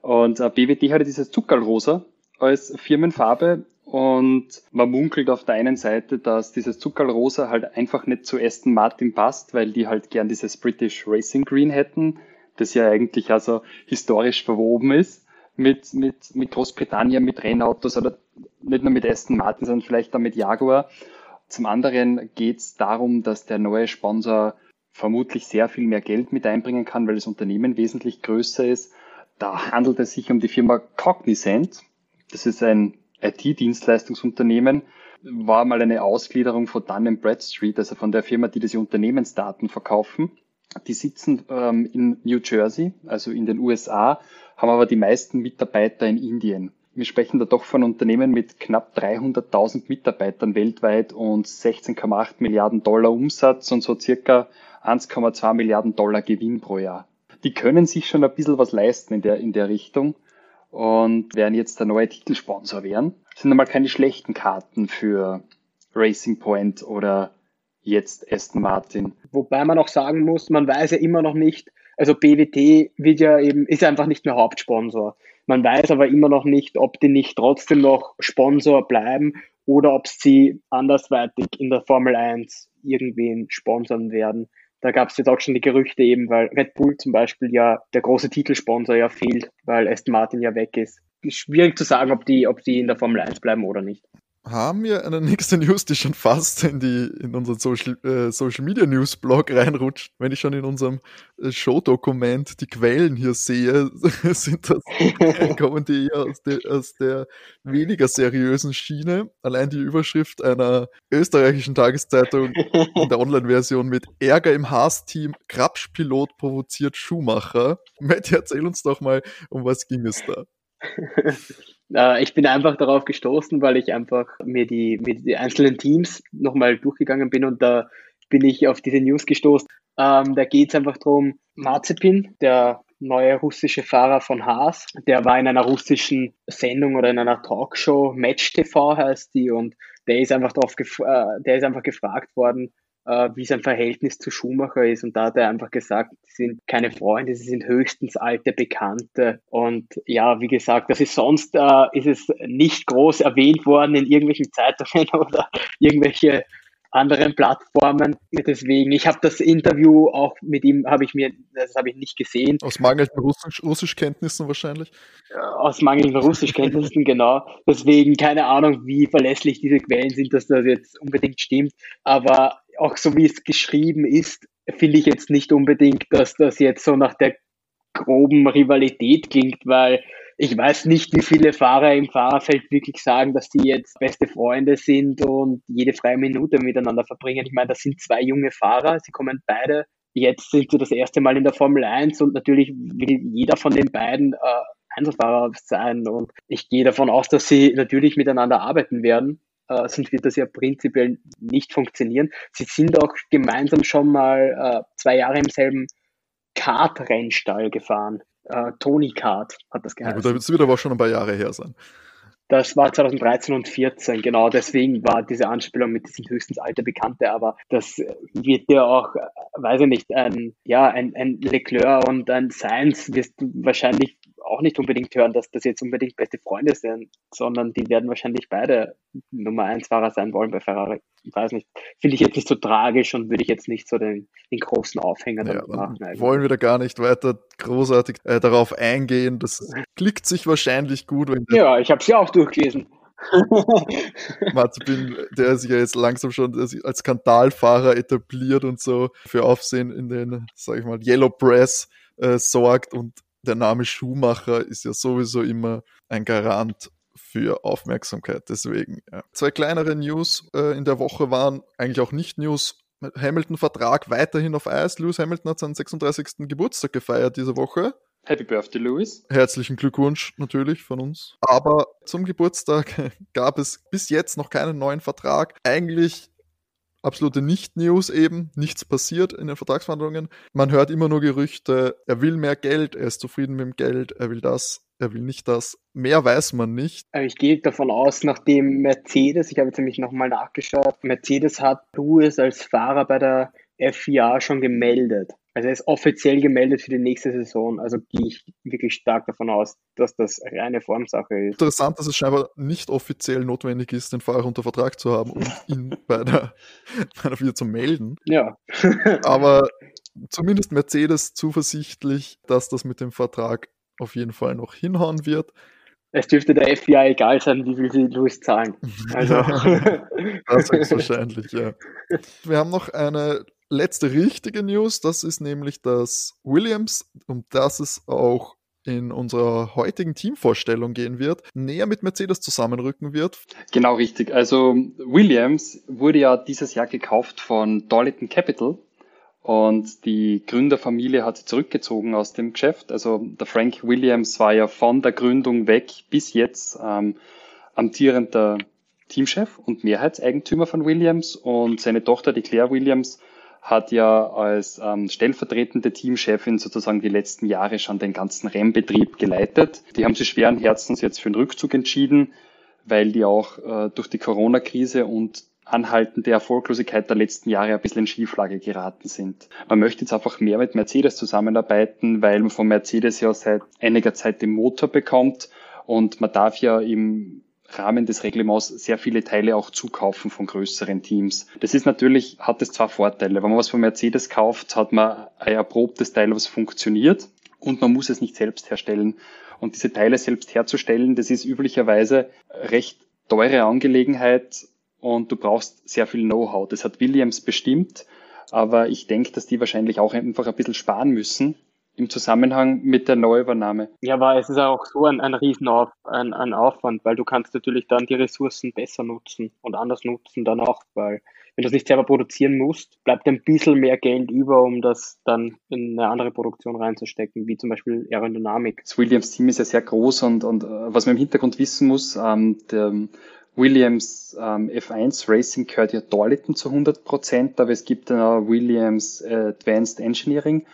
Und äh, BWD hatte dieses Zuckerrosa als Firmenfarbe und man munkelt auf der einen Seite, dass dieses Zuckerrosa halt einfach nicht zu Aston Martin passt, weil die halt gern dieses British Racing Green hätten, das ja eigentlich also historisch verwoben ist mit, mit, mit Großbritannien, mit Rennautos oder nicht nur mit Aston Martin, sondern vielleicht auch mit Jaguar. Zum anderen geht es darum, dass der neue Sponsor vermutlich sehr viel mehr Geld mit einbringen kann, weil das Unternehmen wesentlich größer ist. Da handelt es sich um die Firma Cognizant. Das ist ein IT-Dienstleistungsunternehmen war mal eine Ausgliederung von Dun Bradstreet, also von der Firma, die diese Unternehmensdaten verkaufen. Die sitzen ähm, in New Jersey, also in den USA, haben aber die meisten Mitarbeiter in Indien. Wir sprechen da doch von Unternehmen mit knapp 300.000 Mitarbeitern weltweit und 16,8 Milliarden Dollar Umsatz und so circa 1,2 Milliarden Dollar Gewinn pro Jahr. Die können sich schon ein bisschen was leisten in der, in der Richtung und werden jetzt der neue Titelsponsor werden. Das sind einmal keine schlechten Karten für Racing Point oder jetzt Aston Martin. Wobei man auch sagen muss, man weiß ja immer noch nicht, also BWT wird ja eben, ist einfach nicht mehr Hauptsponsor. Man weiß aber immer noch nicht, ob die nicht trotzdem noch Sponsor bleiben oder ob sie andersweitig in der Formel 1 irgendwen sponsern werden. Da gab es jetzt auch schon die Gerüchte eben, weil Red Bull zum Beispiel ja der große Titelsponsor ja fehlt, weil Aston Martin ja weg ist. Schwierig zu sagen, ob die, ob die in der Formel 1 bleiben oder nicht haben wir eine nächste News, die schon fast in die in unseren Social, äh, Social Media News Blog reinrutscht. Wenn ich schon in unserem äh, Showdokument die Quellen hier sehe, sind das kommen die eher aus, de, aus der weniger seriösen Schiene. Allein die Überschrift einer österreichischen Tageszeitung in der Online-Version mit Ärger im Haas-Team, Krabsch-Pilot provoziert Schumacher. Matt, erzähl uns doch mal, um was ging es da? Äh, ich bin einfach darauf gestoßen, weil ich einfach mir die, mir die einzelnen Teams nochmal durchgegangen bin und da bin ich auf diese News gestoßen. Ähm, da geht es einfach darum, Mazepin, der neue russische Fahrer von Haas, der war in einer russischen Sendung oder in einer Talkshow, Match TV heißt die, und der ist einfach drauf äh, der ist einfach gefragt worden, wie sein Verhältnis zu Schumacher ist. Und da hat er einfach gesagt, sie sind keine Freunde, sie sind höchstens alte Bekannte. Und ja, wie gesagt, das ist sonst, äh, ist es nicht groß erwähnt worden in irgendwelchen Zeitungen oder irgendwelche anderen Plattformen. Deswegen, ich habe das Interview auch mit ihm, habe ich mir, das habe ich nicht gesehen. Aus mangelnden Russisch, Russischkenntnissen wahrscheinlich? Aus mangelnden Russischkenntnissen, genau. Deswegen keine Ahnung, wie verlässlich diese Quellen sind, dass das jetzt unbedingt stimmt. Aber auch so wie es geschrieben ist, finde ich jetzt nicht unbedingt, dass das jetzt so nach der groben Rivalität klingt, weil ich weiß nicht, wie viele Fahrer im Fahrerfeld wirklich sagen, dass sie jetzt beste Freunde sind und jede freie Minute miteinander verbringen. Ich meine, das sind zwei junge Fahrer, sie kommen beide. Jetzt sind sie das erste Mal in der Formel 1 und natürlich will jeder von den beiden äh, Einzelfahrer sein. Und ich gehe davon aus, dass sie natürlich miteinander arbeiten werden äh, sonst wird das ja prinzipiell nicht funktionieren. Sie sind auch gemeinsam schon mal äh, zwei Jahre im selben Kart-Rennstall gefahren. Äh, Tony Kart hat das geheißen. Ja, gut, das wird aber schon ein paar Jahre her sein. Das war 2013 und 14, genau deswegen war diese Anspielung mit diesem höchstens Alter Bekannte, aber das wird ja auch, weiß ich nicht, ein, ja, ein, ein Leclerc und ein Sainz wirst du wahrscheinlich auch nicht unbedingt hören, dass das jetzt unbedingt beste Freunde sind, sondern die werden wahrscheinlich beide Nummer 1 Fahrer sein wollen bei Ferrari. Ich weiß nicht, finde ich jetzt nicht so tragisch und würde ich jetzt nicht so den, den großen Aufhänger ja, machen. Eigentlich. Wollen wir da gar nicht weiter großartig äh, darauf eingehen. Das klickt sich wahrscheinlich gut. Wenn ja, ich habe es ja auch durchgelesen. Mazepin, der sich ja jetzt langsam schon als Skandalfahrer etabliert und so für Aufsehen in den, sag ich mal, Yellow Press äh, sorgt und der Name Schumacher ist ja sowieso immer ein Garant für Aufmerksamkeit. Deswegen, ja. Zwei kleinere News äh, in der Woche waren eigentlich auch nicht News. Hamilton-Vertrag weiterhin auf Eis. Lewis Hamilton hat seinen 36. Geburtstag gefeiert diese Woche. Happy Birthday, Lewis. Herzlichen Glückwunsch natürlich von uns. Aber zum Geburtstag gab es bis jetzt noch keinen neuen Vertrag. Eigentlich absolute Nicht-News eben, nichts passiert in den Vertragsverhandlungen. Man hört immer nur Gerüchte, er will mehr Geld, er ist zufrieden mit dem Geld, er will das, er will nicht das. Mehr weiß man nicht. Ich gehe davon aus, nachdem Mercedes, ich habe jetzt nämlich nochmal nachgeschaut, Mercedes hat Lewis als Fahrer bei der FIA schon gemeldet. Also er ist offiziell gemeldet für die nächste Saison. Also gehe ich wirklich stark davon aus, dass das reine Formsache ist. Interessant, dass es scheinbar nicht offiziell notwendig ist, den Fahrer unter Vertrag zu haben und ihn bei der, bei der FIA zu melden. Ja. Aber zumindest Mercedes zuversichtlich, dass das mit dem Vertrag auf jeden Fall noch hinhauen wird. Es dürfte der FBI egal sein, wie viel sie Louis zahlen. Also. das ist wahrscheinlich, ja. Wir haben noch eine letzte richtige News, das ist nämlich, dass Williams, um das es auch in unserer heutigen Teamvorstellung gehen wird, näher mit Mercedes zusammenrücken wird. Genau richtig. Also Williams wurde ja dieses Jahr gekauft von Darlington Capital und die Gründerfamilie hat zurückgezogen aus dem Geschäft. Also der Frank Williams war ja von der Gründung weg bis jetzt ähm, amtierender Teamchef und Mehrheitseigentümer von Williams und seine Tochter, die Claire Williams, hat ja als ähm, stellvertretende Teamchefin sozusagen die letzten Jahre schon den ganzen Rennbetrieb geleitet. Die haben sich schweren Herzens jetzt für den Rückzug entschieden, weil die auch äh, durch die Corona-Krise und anhaltende Erfolglosigkeit der letzten Jahre ein bisschen in Schieflage geraten sind. Man möchte jetzt einfach mehr mit Mercedes zusammenarbeiten, weil man von Mercedes ja seit einiger Zeit den Motor bekommt und man darf ja im Rahmen des Reglements sehr viele Teile auch zukaufen von größeren Teams. Das ist natürlich, hat es zwar Vorteile. Wenn man was von Mercedes kauft, hat man ein erprobtes Teil, was funktioniert und man muss es nicht selbst herstellen. Und diese Teile selbst herzustellen, das ist üblicherweise recht teure Angelegenheit und du brauchst sehr viel Know-how. Das hat Williams bestimmt, aber ich denke, dass die wahrscheinlich auch einfach ein bisschen sparen müssen, im Zusammenhang mit der Neuübernahme. Ja, aber es ist auch so ein, ein Riesenauf, ein, ein Aufwand, weil du kannst natürlich dann die Ressourcen besser nutzen und anders nutzen dann auch, weil wenn du es nicht selber produzieren musst, bleibt ein bisschen mehr Geld über, um das dann in eine andere Produktion reinzustecken, wie zum Beispiel Aerodynamik. Das Williams-Team ist ja sehr groß und, und äh, was man im Hintergrund wissen muss, ähm, der Williams ähm, F1 Racing gehört ja Darlington zu 100 Prozent, aber es gibt dann auch Williams Advanced Engineering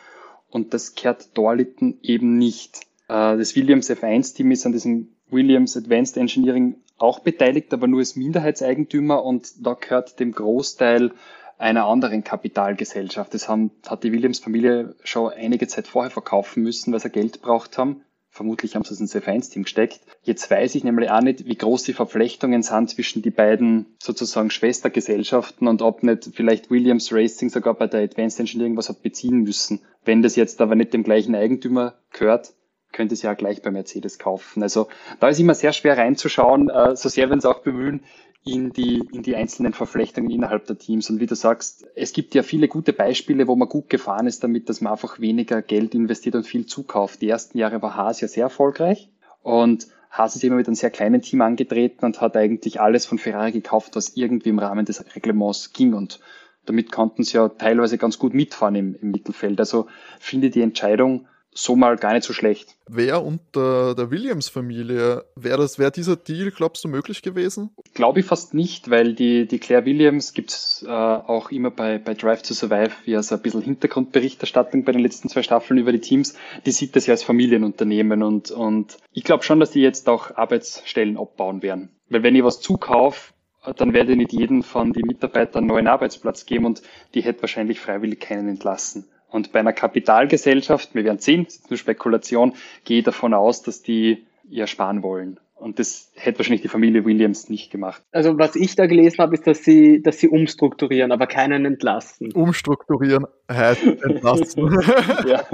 und das kehrt Dorlitten eben nicht. Äh, das Williams F1-Team ist an diesem Williams Advanced Engineering auch beteiligt, aber nur als Minderheitseigentümer und da gehört dem Großteil einer anderen Kapitalgesellschaft. Das haben, hat die Williams-Familie schon einige Zeit vorher verkaufen müssen, weil sie Geld braucht haben. Vermutlich haben sie es ins F1-Team gesteckt. Jetzt weiß ich nämlich auch nicht, wie groß die Verflechtungen sind zwischen die beiden sozusagen Schwestergesellschaften und ob nicht vielleicht Williams Racing sogar bei der Advanced Engineering was hat beziehen müssen. Wenn das jetzt aber nicht dem gleichen Eigentümer gehört, könnte es ja gleich bei Mercedes kaufen. Also da ist immer sehr schwer reinzuschauen, äh, so sehr wir uns auch bemühen, in die, in die einzelnen Verflechtungen innerhalb der Teams. Und wie du sagst, es gibt ja viele gute Beispiele, wo man gut gefahren ist damit, dass man einfach weniger Geld investiert und viel zukauft. Die ersten Jahre war Haas ja sehr erfolgreich und Haas ist immer mit einem sehr kleinen Team angetreten und hat eigentlich alles von Ferrari gekauft, was irgendwie im Rahmen des Reglements ging und damit konnten sie ja teilweise ganz gut mitfahren im, im Mittelfeld. Also finde die Entscheidung so mal gar nicht so schlecht. Wer unter der Williams-Familie, wäre wär dieser Deal, glaubst du, möglich gewesen? Glaube ich fast nicht, weil die, die Claire Williams gibt es äh, auch immer bei, bei Drive to Survive, wie also ein bisschen Hintergrundberichterstattung bei den letzten zwei Staffeln über die Teams. Die sieht das ja als Familienunternehmen und, und ich glaube schon, dass die jetzt auch Arbeitsstellen abbauen werden. Weil wenn ich was zukaufe, dann werde ich nicht jeden von den Mitarbeitern einen neuen Arbeitsplatz geben und die hätte wahrscheinlich freiwillig keinen entlassen. Und bei einer Kapitalgesellschaft, wir werden sehen, das ist nur Spekulation, gehe ich davon aus, dass die ja sparen wollen. Und das hätte wahrscheinlich die Familie Williams nicht gemacht. Also was ich da gelesen habe, ist, dass sie, dass sie umstrukturieren, aber keinen entlassen. Umstrukturieren heißt entlassen. ja.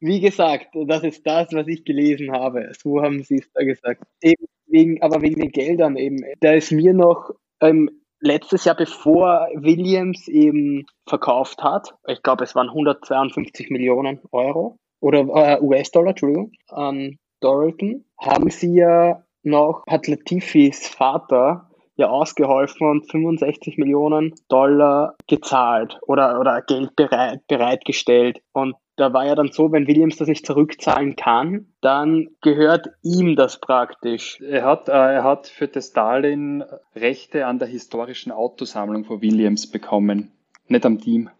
Wie gesagt, das ist das, was ich gelesen habe. So haben sie es da gesagt. Eben wegen, aber wegen den Geldern eben. Da ist mir noch ähm, letztes Jahr, bevor Williams eben verkauft hat, ich glaube, es waren 152 Millionen Euro oder äh, US-Dollar, Entschuldigung, an Doralton, haben sie ja noch, hat Latifis Vater ja ausgeholfen und 65 Millionen Dollar gezahlt oder, oder Geld bereit, bereitgestellt. Und da war ja dann so, wenn Williams das nicht zurückzahlen kann, dann gehört ihm das praktisch. Er hat, äh, er hat für das Darlehen Rechte an der historischen Autosammlung von Williams bekommen, nicht am Team.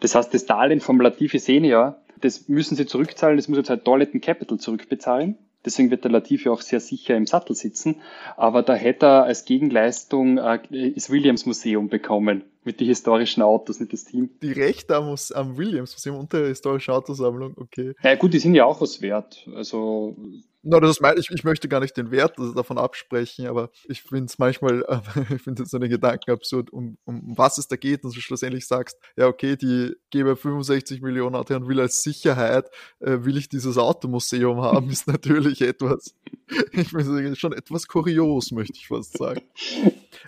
Das heißt, das Darlehen vom Latifi Senior, das müssen sie zurückzahlen, das muss jetzt halt Darlington Capital zurückbezahlen. Deswegen wird der Latifi auch sehr sicher im Sattel sitzen. Aber da hätte er als Gegenleistung äh, das Williams Museum bekommen mit den historischen Autos, nicht das Team. Die Rechte am, am Williams Museum und der historischen Autosammlung, okay. Ja gut, die sind ja auch was wert. Also No, das mein, ich, ich möchte gar nicht den Wert davon absprechen, aber ich finde es manchmal, ich finde so einen Gedanken absurd, um, um was es da geht und du schlussendlich sagst, ja okay, die gebe 65 Millionen Auto und will als Sicherheit, äh, will ich dieses Automuseum haben, ist natürlich etwas, ich finde schon etwas kurios, möchte ich fast sagen.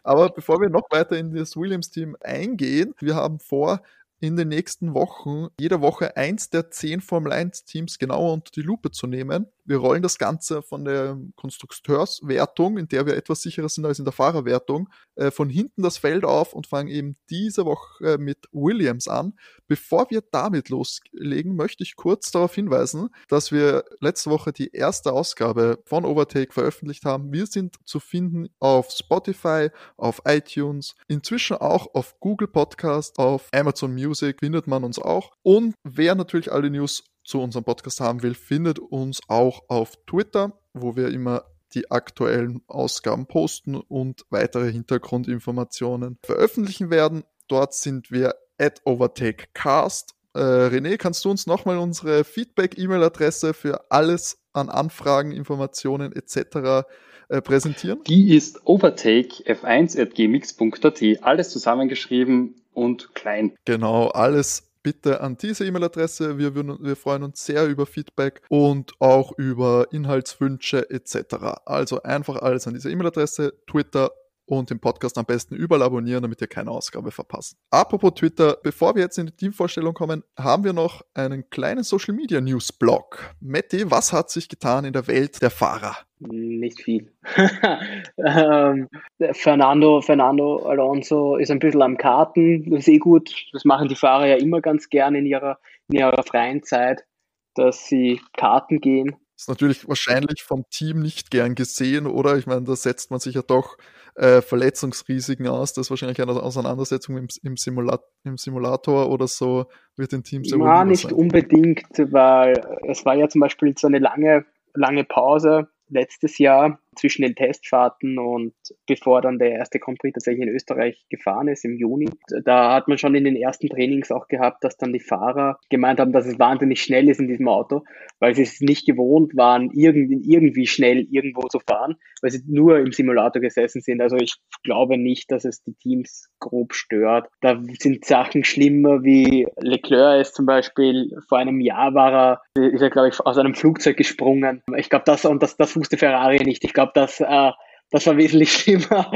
Aber bevor wir noch weiter in das Williams-Team eingehen, wir haben vor, in den nächsten Wochen jede Woche eins der zehn Formel 1 Teams genauer unter die Lupe zu nehmen wir rollen das Ganze von der Konstrukteurswertung, in der wir etwas sicherer sind als in der Fahrerwertung, äh, von hinten das Feld auf und fangen eben diese Woche mit Williams an. Bevor wir damit loslegen, möchte ich kurz darauf hinweisen, dass wir letzte Woche die erste Ausgabe von Overtake veröffentlicht haben. Wir sind zu finden auf Spotify, auf iTunes, inzwischen auch auf Google Podcast, auf Amazon Music findet man uns auch. Und wer natürlich alle News zu unserem Podcast haben will, findet uns auch auf Twitter, wo wir immer die aktuellen Ausgaben posten und weitere Hintergrundinformationen veröffentlichen werden. Dort sind wir at OvertakeCast. Äh, René, kannst du uns nochmal unsere Feedback-E-Mail-Adresse für alles an Anfragen, Informationen etc. Äh, präsentieren? Die ist overtakef1.gmx.at. Alles zusammengeschrieben und klein. Genau, alles bitte an diese E-Mail-Adresse. Wir, wir freuen uns sehr über Feedback und auch über Inhaltswünsche etc. Also einfach alles an diese E-Mail-Adresse, Twitter und den Podcast am besten überall abonnieren, damit ihr keine Ausgabe verpasst. Apropos Twitter, bevor wir jetzt in die Teamvorstellung kommen, haben wir noch einen kleinen Social Media News Blog. Matti, was hat sich getan in der Welt der Fahrer? Nicht viel. ähm, Fernando, Fernando Alonso ist ein bisschen am Karten, das ist eh gut. Das machen die Fahrer ja immer ganz gerne in ihrer, in ihrer freien Zeit, dass sie Karten gehen. Das ist natürlich wahrscheinlich vom Team nicht gern gesehen, oder? Ich meine, da setzt man sich ja doch äh, Verletzungsrisiken aus. Das ist wahrscheinlich eine Auseinandersetzung im, im, Simulat im Simulator oder so wird den Teams ja nicht sein. unbedingt, weil es war ja zum Beispiel so eine lange, lange Pause letztes Jahr zwischen den Testfahrten und bevor dann der erste Grand Prix tatsächlich in Österreich gefahren ist im Juni. Da hat man schon in den ersten Trainings auch gehabt, dass dann die Fahrer gemeint haben, dass es wahnsinnig schnell ist in diesem Auto, weil sie es nicht gewohnt waren, irgendwie schnell irgendwo zu fahren, weil sie nur im Simulator gesessen sind. Also ich glaube nicht, dass es die Teams grob stört. Da sind Sachen schlimmer wie Leclerc ist zum Beispiel vor einem Jahr war er, ist er glaube ich aus einem Flugzeug gesprungen. Ich glaube das und das, das wusste Ferrari nicht. Ich glaube glaube, das, äh, das war wesentlich schlimmer,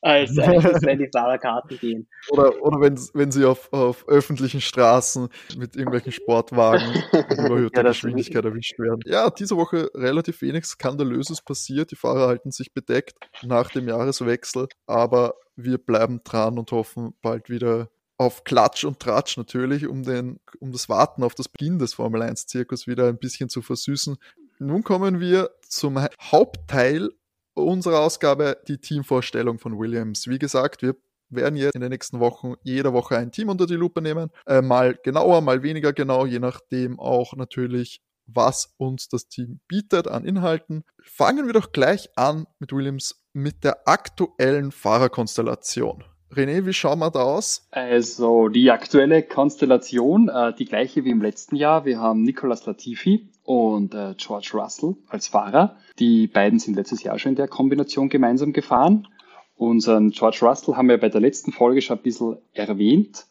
als, als wenn die Fahrerkarten gehen. Oder, oder wenn, wenn sie auf, auf öffentlichen Straßen mit irgendwelchen Sportwagen überhöhter ja, Geschwindigkeit erwischt werden. Ja, diese Woche relativ wenig Skandalöses passiert. Die Fahrer halten sich bedeckt nach dem Jahreswechsel, aber wir bleiben dran und hoffen, bald wieder auf Klatsch und Tratsch natürlich, um, den, um das Warten auf das Beginn des Formel 1-Zirkus wieder ein bisschen zu versüßen. Nun kommen wir zum Hauptteil unserer Ausgabe, die Teamvorstellung von Williams. Wie gesagt, wir werden jetzt in den nächsten Wochen jede Woche ein Team unter die Lupe nehmen. Äh, mal genauer, mal weniger genau, je nachdem auch natürlich, was uns das Team bietet an Inhalten. Fangen wir doch gleich an mit Williams mit der aktuellen Fahrerkonstellation. René, wie schauen wir da aus? Also die aktuelle Konstellation, äh, die gleiche wie im letzten Jahr. Wir haben Nicolas Latifi und äh, George Russell als Fahrer. Die beiden sind letztes Jahr schon in der Kombination gemeinsam gefahren. Unseren George Russell haben wir bei der letzten Folge schon ein bisschen erwähnt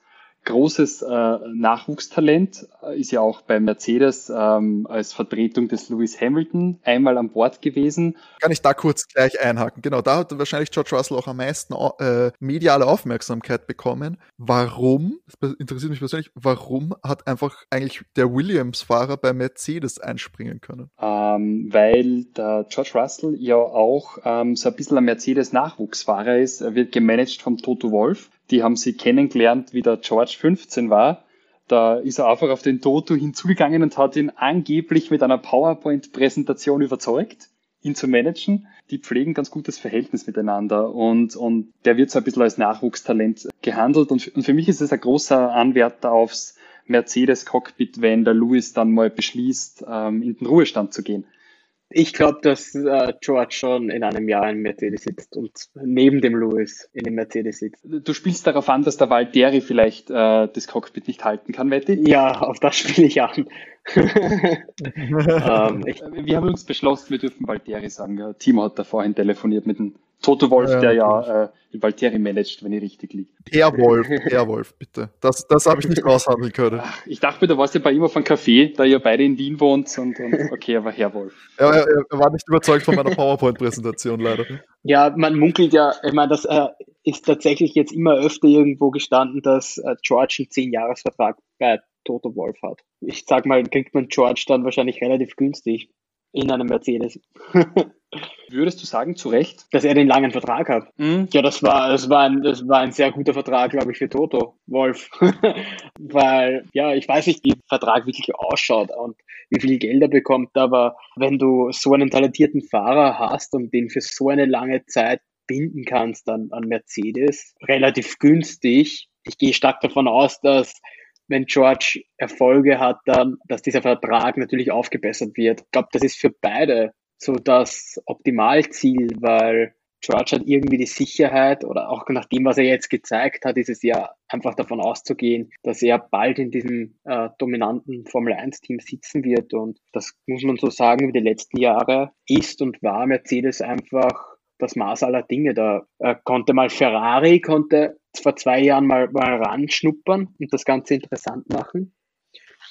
großes äh, Nachwuchstalent, äh, ist ja auch bei Mercedes ähm, als Vertretung des Lewis Hamilton einmal an Bord gewesen. Kann ich da kurz gleich einhaken? Genau, da hat wahrscheinlich George Russell auch am meisten äh, mediale Aufmerksamkeit bekommen. Warum, das interessiert mich persönlich, warum hat einfach eigentlich der Williams-Fahrer bei Mercedes einspringen können? Ähm, weil der George Russell ja auch ähm, so ein bisschen ein Mercedes-Nachwuchsfahrer ist. Er wird gemanagt vom Toto Wolf die haben sie kennengelernt, wie der George 15 war. Da ist er einfach auf den Toto hinzugegangen und hat ihn angeblich mit einer PowerPoint-Präsentation überzeugt, ihn zu managen. Die pflegen ganz gutes Verhältnis miteinander und, und der wird so ein bisschen als Nachwuchstalent gehandelt. Und, und für mich ist es ein großer Anwärter aufs Mercedes-Cockpit, wenn der Lewis dann mal beschließt, ähm, in den Ruhestand zu gehen. Ich glaube, dass äh, George schon in einem Jahr in Mercedes sitzt und neben dem Lewis in dem Mercedes sitzt. Du spielst darauf an, dass der Valtteri vielleicht äh, das Cockpit nicht halten kann, Wetti? Ja, auf das spiele ich an. ähm, ich, wir haben uns beschlossen, wir dürfen Valtteri sagen. Timo hat da vorhin telefoniert mit dem Toto Wolf, ja, der ja äh, den Valtteri managt, wenn ich richtig liege. Herr Wolf, Herr Wolf, bitte. Das, das habe ich nicht aushandeln können. Ach, ich dachte mir, du warst ja bei ihm auf einem Café, da ihr beide in Wien wohnt und, und okay, aber Herr Wolf. Ja, er, er war nicht überzeugt von meiner PowerPoint-Präsentation, leider. Ja, man munkelt ja, ich meine, das äh, ist tatsächlich jetzt immer öfter irgendwo gestanden, dass äh, George einen 10-Jahres-Vertrag bei Toto Wolf hat. Ich sag mal, kriegt man George dann wahrscheinlich relativ günstig in einem Mercedes. Würdest du sagen, zu Recht? Dass er den langen Vertrag hat. Mhm. Ja, das war, das, war ein, das war ein sehr guter Vertrag, glaube ich, für Toto Wolf. Weil, ja, ich weiß nicht, wie der Vertrag wirklich ausschaut und wie viel Geld er bekommt, aber wenn du so einen talentierten Fahrer hast und den für so eine lange Zeit binden kannst an, an Mercedes, relativ günstig. Ich gehe stark davon aus, dass wenn George Erfolge hat, dann, dass dieser Vertrag natürlich aufgebessert wird. Ich glaube, das ist für beide so das Optimalziel, weil George hat irgendwie die Sicherheit oder auch nach dem, was er jetzt gezeigt hat, ist es ja einfach davon auszugehen, dass er bald in diesem äh, dominanten Formel 1 Team sitzen wird und das muss man so sagen, wie die letzten Jahre ist und war Mercedes einfach das Maß aller Dinge. Da äh, konnte mal Ferrari, konnte vor zwei Jahren mal, mal ranschnuppern und das Ganze interessant machen.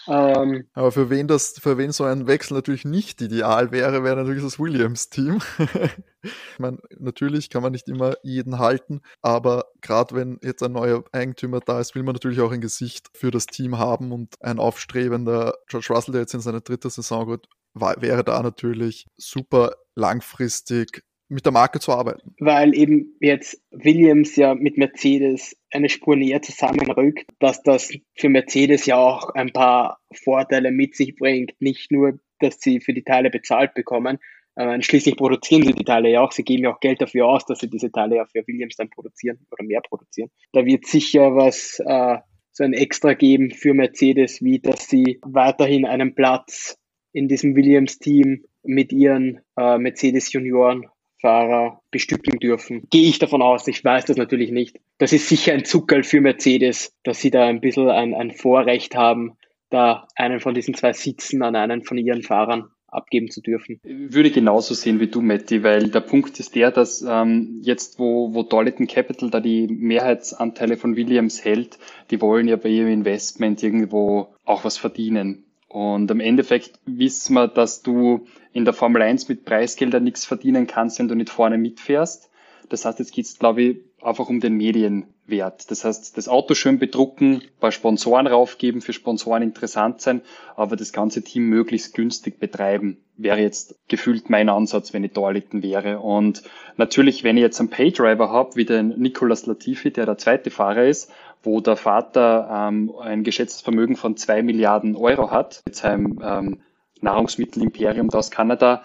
Ähm, Aber für wen das, für wen so ein Wechsel natürlich nicht ideal wäre, wäre natürlich das Williams-Team. ich meine, natürlich kann man nicht immer jeden halten, aber gerade wenn jetzt ein neuer Eigentümer da ist, will man natürlich auch ein Gesicht für das Team haben und ein aufstrebender George Russell, der jetzt in seine dritte Saison geht, wäre da natürlich super langfristig mit der Marke zu arbeiten. Weil eben jetzt Williams ja mit Mercedes eine Spur näher zusammenrückt, dass das für Mercedes ja auch ein paar Vorteile mit sich bringt. Nicht nur, dass sie für die Teile bezahlt bekommen, äh, schließlich produzieren sie die Teile ja auch. Sie geben ja auch Geld dafür aus, dass sie diese Teile ja für Williams dann produzieren oder mehr produzieren. Da wird sicher was äh, so ein Extra geben für Mercedes, wie dass sie weiterhin einen Platz in diesem Williams-Team mit ihren äh, Mercedes Junioren Fahrer bestücken dürfen. Gehe ich davon aus, ich weiß das natürlich nicht. Das ist sicher ein Zuckerl für Mercedes, dass sie da ein bisschen ein, ein Vorrecht haben, da einen von diesen zwei Sitzen an einen von ihren Fahrern abgeben zu dürfen. Würde genauso sehen wie du, Matti, weil der Punkt ist der, dass ähm, jetzt, wo, wo Darlington Capital da die Mehrheitsanteile von Williams hält, die wollen ja bei ihrem Investment irgendwo auch was verdienen. Und im Endeffekt wissen wir, dass du in der Formel 1 mit Preisgeldern nichts verdienen kannst, wenn du nicht vorne mitfährst. Das heißt, jetzt geht's, glaube ich, einfach um den Medienwert. Das heißt, das Auto schön bedrucken, paar Sponsoren raufgeben, für Sponsoren interessant sein, aber das ganze Team möglichst günstig betreiben, wäre jetzt gefühlt mein Ansatz, wenn ich Torlitten wäre. Und natürlich, wenn ich jetzt einen Paydriver habe, wie den Nicolas Latifi, der der zweite Fahrer ist, wo der Vater ähm, ein geschätztes Vermögen von zwei Milliarden Euro hat, mit seinem ähm, Nahrungsmittelimperium aus Kanada,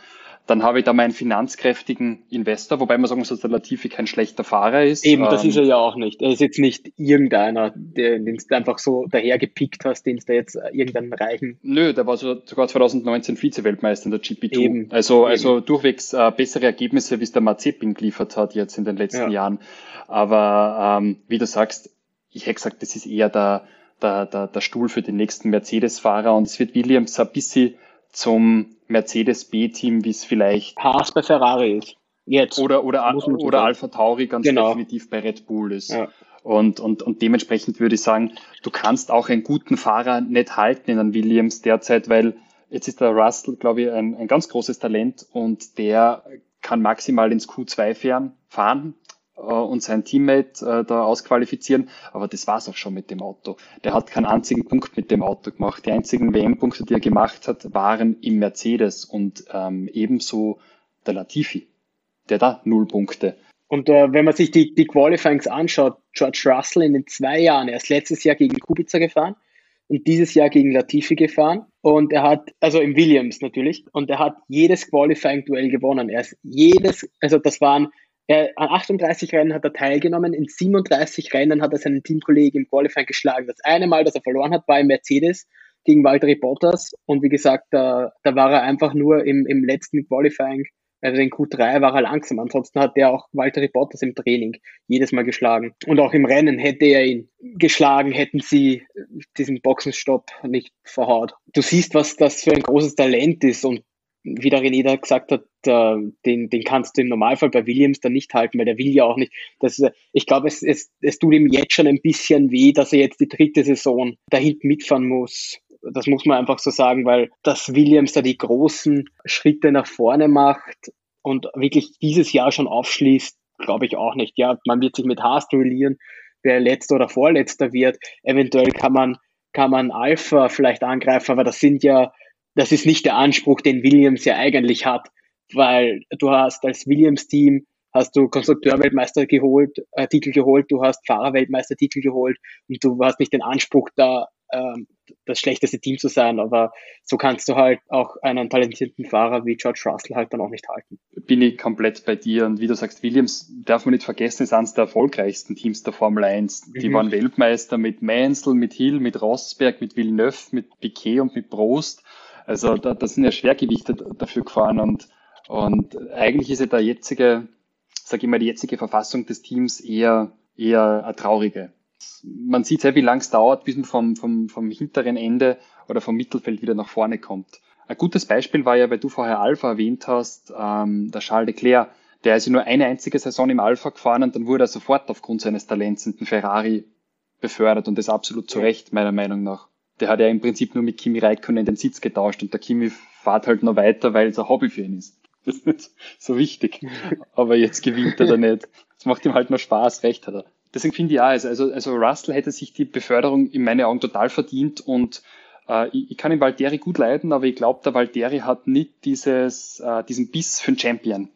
dann habe ich da meinen finanzkräftigen Investor, wobei man sagen muss, dass der Latifi kein schlechter Fahrer ist. Eben, das ähm, ist er ja auch nicht. Er ist jetzt nicht irgendeiner, den du einfach so dahergepickt hast, den du jetzt äh, irgendeinen reichen. Nö, der war so, sogar 2019 Vize-Weltmeister in der GP2. Eben, also, eben. also durchwegs äh, bessere Ergebnisse, wie es der Mazepin geliefert hat jetzt in den letzten ja. Jahren. Aber ähm, wie du sagst, ich hätte gesagt, das ist eher der, der, der, der Stuhl für den nächsten Mercedes-Fahrer und es wird Williams ein bisschen zum Mercedes B-Team, wie es vielleicht Haas bei Ferrari ist. Jetzt. Oder, oder, oder Alpha Tauri ganz genau. definitiv bei Red Bull ist. Ja. Und, und, und dementsprechend würde ich sagen, du kannst auch einen guten Fahrer nicht halten in einem Williams derzeit, weil jetzt ist der Russell, glaube ich, ein, ein ganz großes Talent und der kann maximal ins Q2 fahren äh, und sein Teammate äh, da ausqualifizieren. Aber das war's auch schon mit dem Auto. Der hat keinen einzigen Punkt mit dem Auto gemacht. Die einzigen WM-Punkte, die er gemacht hat, waren im Mercedes und ähm, ebenso der Latifi. Der da null Punkte. Und äh, wenn man sich die, die Qualifyings anschaut, George Russell in den zwei Jahren, er ist letztes Jahr gegen Kubica gefahren und dieses Jahr gegen Latifi gefahren. Und er hat, also im Williams natürlich, und er hat jedes Qualifying-Duell gewonnen. Er ist jedes, also das waren er, an 38 Rennen hat er teilgenommen, in 37 Rennen hat er seinen Teamkollegen im Qualifying geschlagen. Das eine Mal, das er verloren hat, war im Mercedes gegen Valtteri Bottas und wie gesagt, da, da war er einfach nur im, im letzten Qualifying, also in Q3 war er langsam. Ansonsten hat er auch Valtteri Bottas im Training jedes Mal geschlagen. Und auch im Rennen hätte er ihn geschlagen, hätten sie diesen Boxenstopp nicht verhaut. Du siehst, was das für ein großes Talent ist und wie der René da gesagt hat, äh, den, den kannst du im Normalfall bei Williams dann nicht halten, weil der will ja auch nicht. Das, ich glaube, es, es, es tut ihm jetzt schon ein bisschen weh, dass er jetzt die dritte Saison da hinten mitfahren muss. Das muss man einfach so sagen, weil dass Williams da die großen Schritte nach vorne macht und wirklich dieses Jahr schon aufschließt, glaube ich auch nicht. Ja, man wird sich mit Haas duellieren, wer letzter oder vorletzter wird. Eventuell kann man, kann man Alpha vielleicht angreifen, aber das sind ja das ist nicht der Anspruch, den Williams ja eigentlich hat, weil du hast als Williams-Team hast du Konstrukteurweltmeister geholt, äh, Titel geholt, du hast Fahrerweltmeistertitel geholt und du hast nicht den Anspruch, da ähm, das schlechteste Team zu sein, aber so kannst du halt auch einen talentierten Fahrer wie George Russell halt dann auch nicht halten. Bin ich komplett bei dir und wie du sagst, Williams darf man nicht vergessen, ist eines der erfolgreichsten Teams der Formel 1. Die mhm. waren Weltmeister mit Mansell, mit Hill, mit Rosberg, mit Villeneuve, mit Piquet und mit Prost also da, da sind ja Schwergewichte dafür gefahren und, und eigentlich ist ja der jetzige, sage ich mal, die jetzige Verfassung des Teams eher, eher eine traurige. Man sieht sehr, wie lang es dauert, bis man vom, vom, vom hinteren Ende oder vom Mittelfeld wieder nach vorne kommt. Ein gutes Beispiel war ja, weil du vorher Alpha erwähnt hast, ähm, der Charles Leclerc, der ist ja nur eine einzige Saison im Alpha gefahren und dann wurde er sofort aufgrund seines Talents in den Ferrari befördert und das absolut zu Recht, meiner Meinung nach der hat ja im Prinzip nur mit Kimi Räikkönen den Sitz getauscht und der Kimi fährt halt noch weiter, weil es ein Hobby für ihn ist. Das ist nicht so wichtig. Aber jetzt gewinnt er da nicht. Das macht ihm halt nur Spaß, recht hat er. Deswegen finde ich auch, also, also, also Russell hätte sich die Beförderung in meinen Augen total verdient und äh, ich, ich kann den Valtteri gut leiden, aber ich glaube, der Valtteri hat nicht dieses, äh, diesen Biss für einen Champion.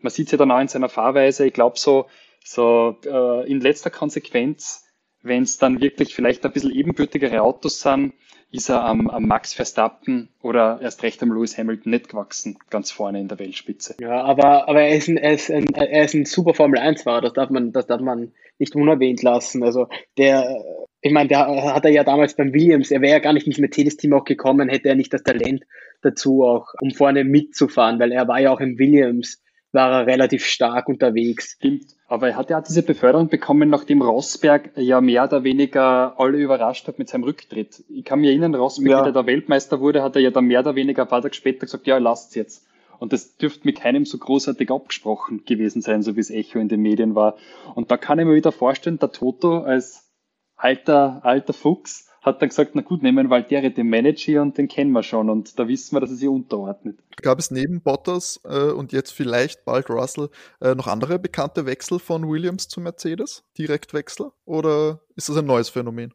Man sieht es ja dann auch in seiner Fahrweise, ich glaube so, so äh, in letzter Konsequenz wenn es dann wirklich vielleicht ein bisschen ebenbürtigere Autos sind, ist er am, am Max Verstappen oder erst recht am Lewis Hamilton nicht gewachsen, ganz vorne in der Weltspitze. Ja, aber, aber er, ist ein, er, ist ein, er ist ein super Formel 1-Fahrer, das darf man, das darf man nicht unerwähnt lassen. Also der, ich meine, der hat er ja damals beim Williams, er wäre ja gar nicht ins Mercedes-Team auch gekommen, hätte er nicht das Talent dazu auch, um vorne mitzufahren, weil er war ja auch im Williams war er relativ stark unterwegs. Stimmt. Aber er hat ja diese Beförderung bekommen, nachdem Rosberg ja mehr oder weniger alle überrascht hat mit seinem Rücktritt. Ich kann mich erinnern, Rosberg, ja. der da Weltmeister wurde, hat er ja dann mehr oder weniger ein paar Tage später gesagt, ja, lasst's jetzt. Und das dürfte mit keinem so großartig abgesprochen gewesen sein, so wie es Echo in den Medien war. Und da kann ich mir wieder vorstellen, der Toto als alter, alter Fuchs hat dann gesagt, na gut, nehmen Valtteri den Manager und den kennen wir schon und da wissen wir, dass er sich unterordnet. Gab es neben Bottas äh, und jetzt vielleicht bald Russell äh, noch andere bekannte Wechsel von Williams zu Mercedes? Direktwechsel? Oder ist das ein neues Phänomen?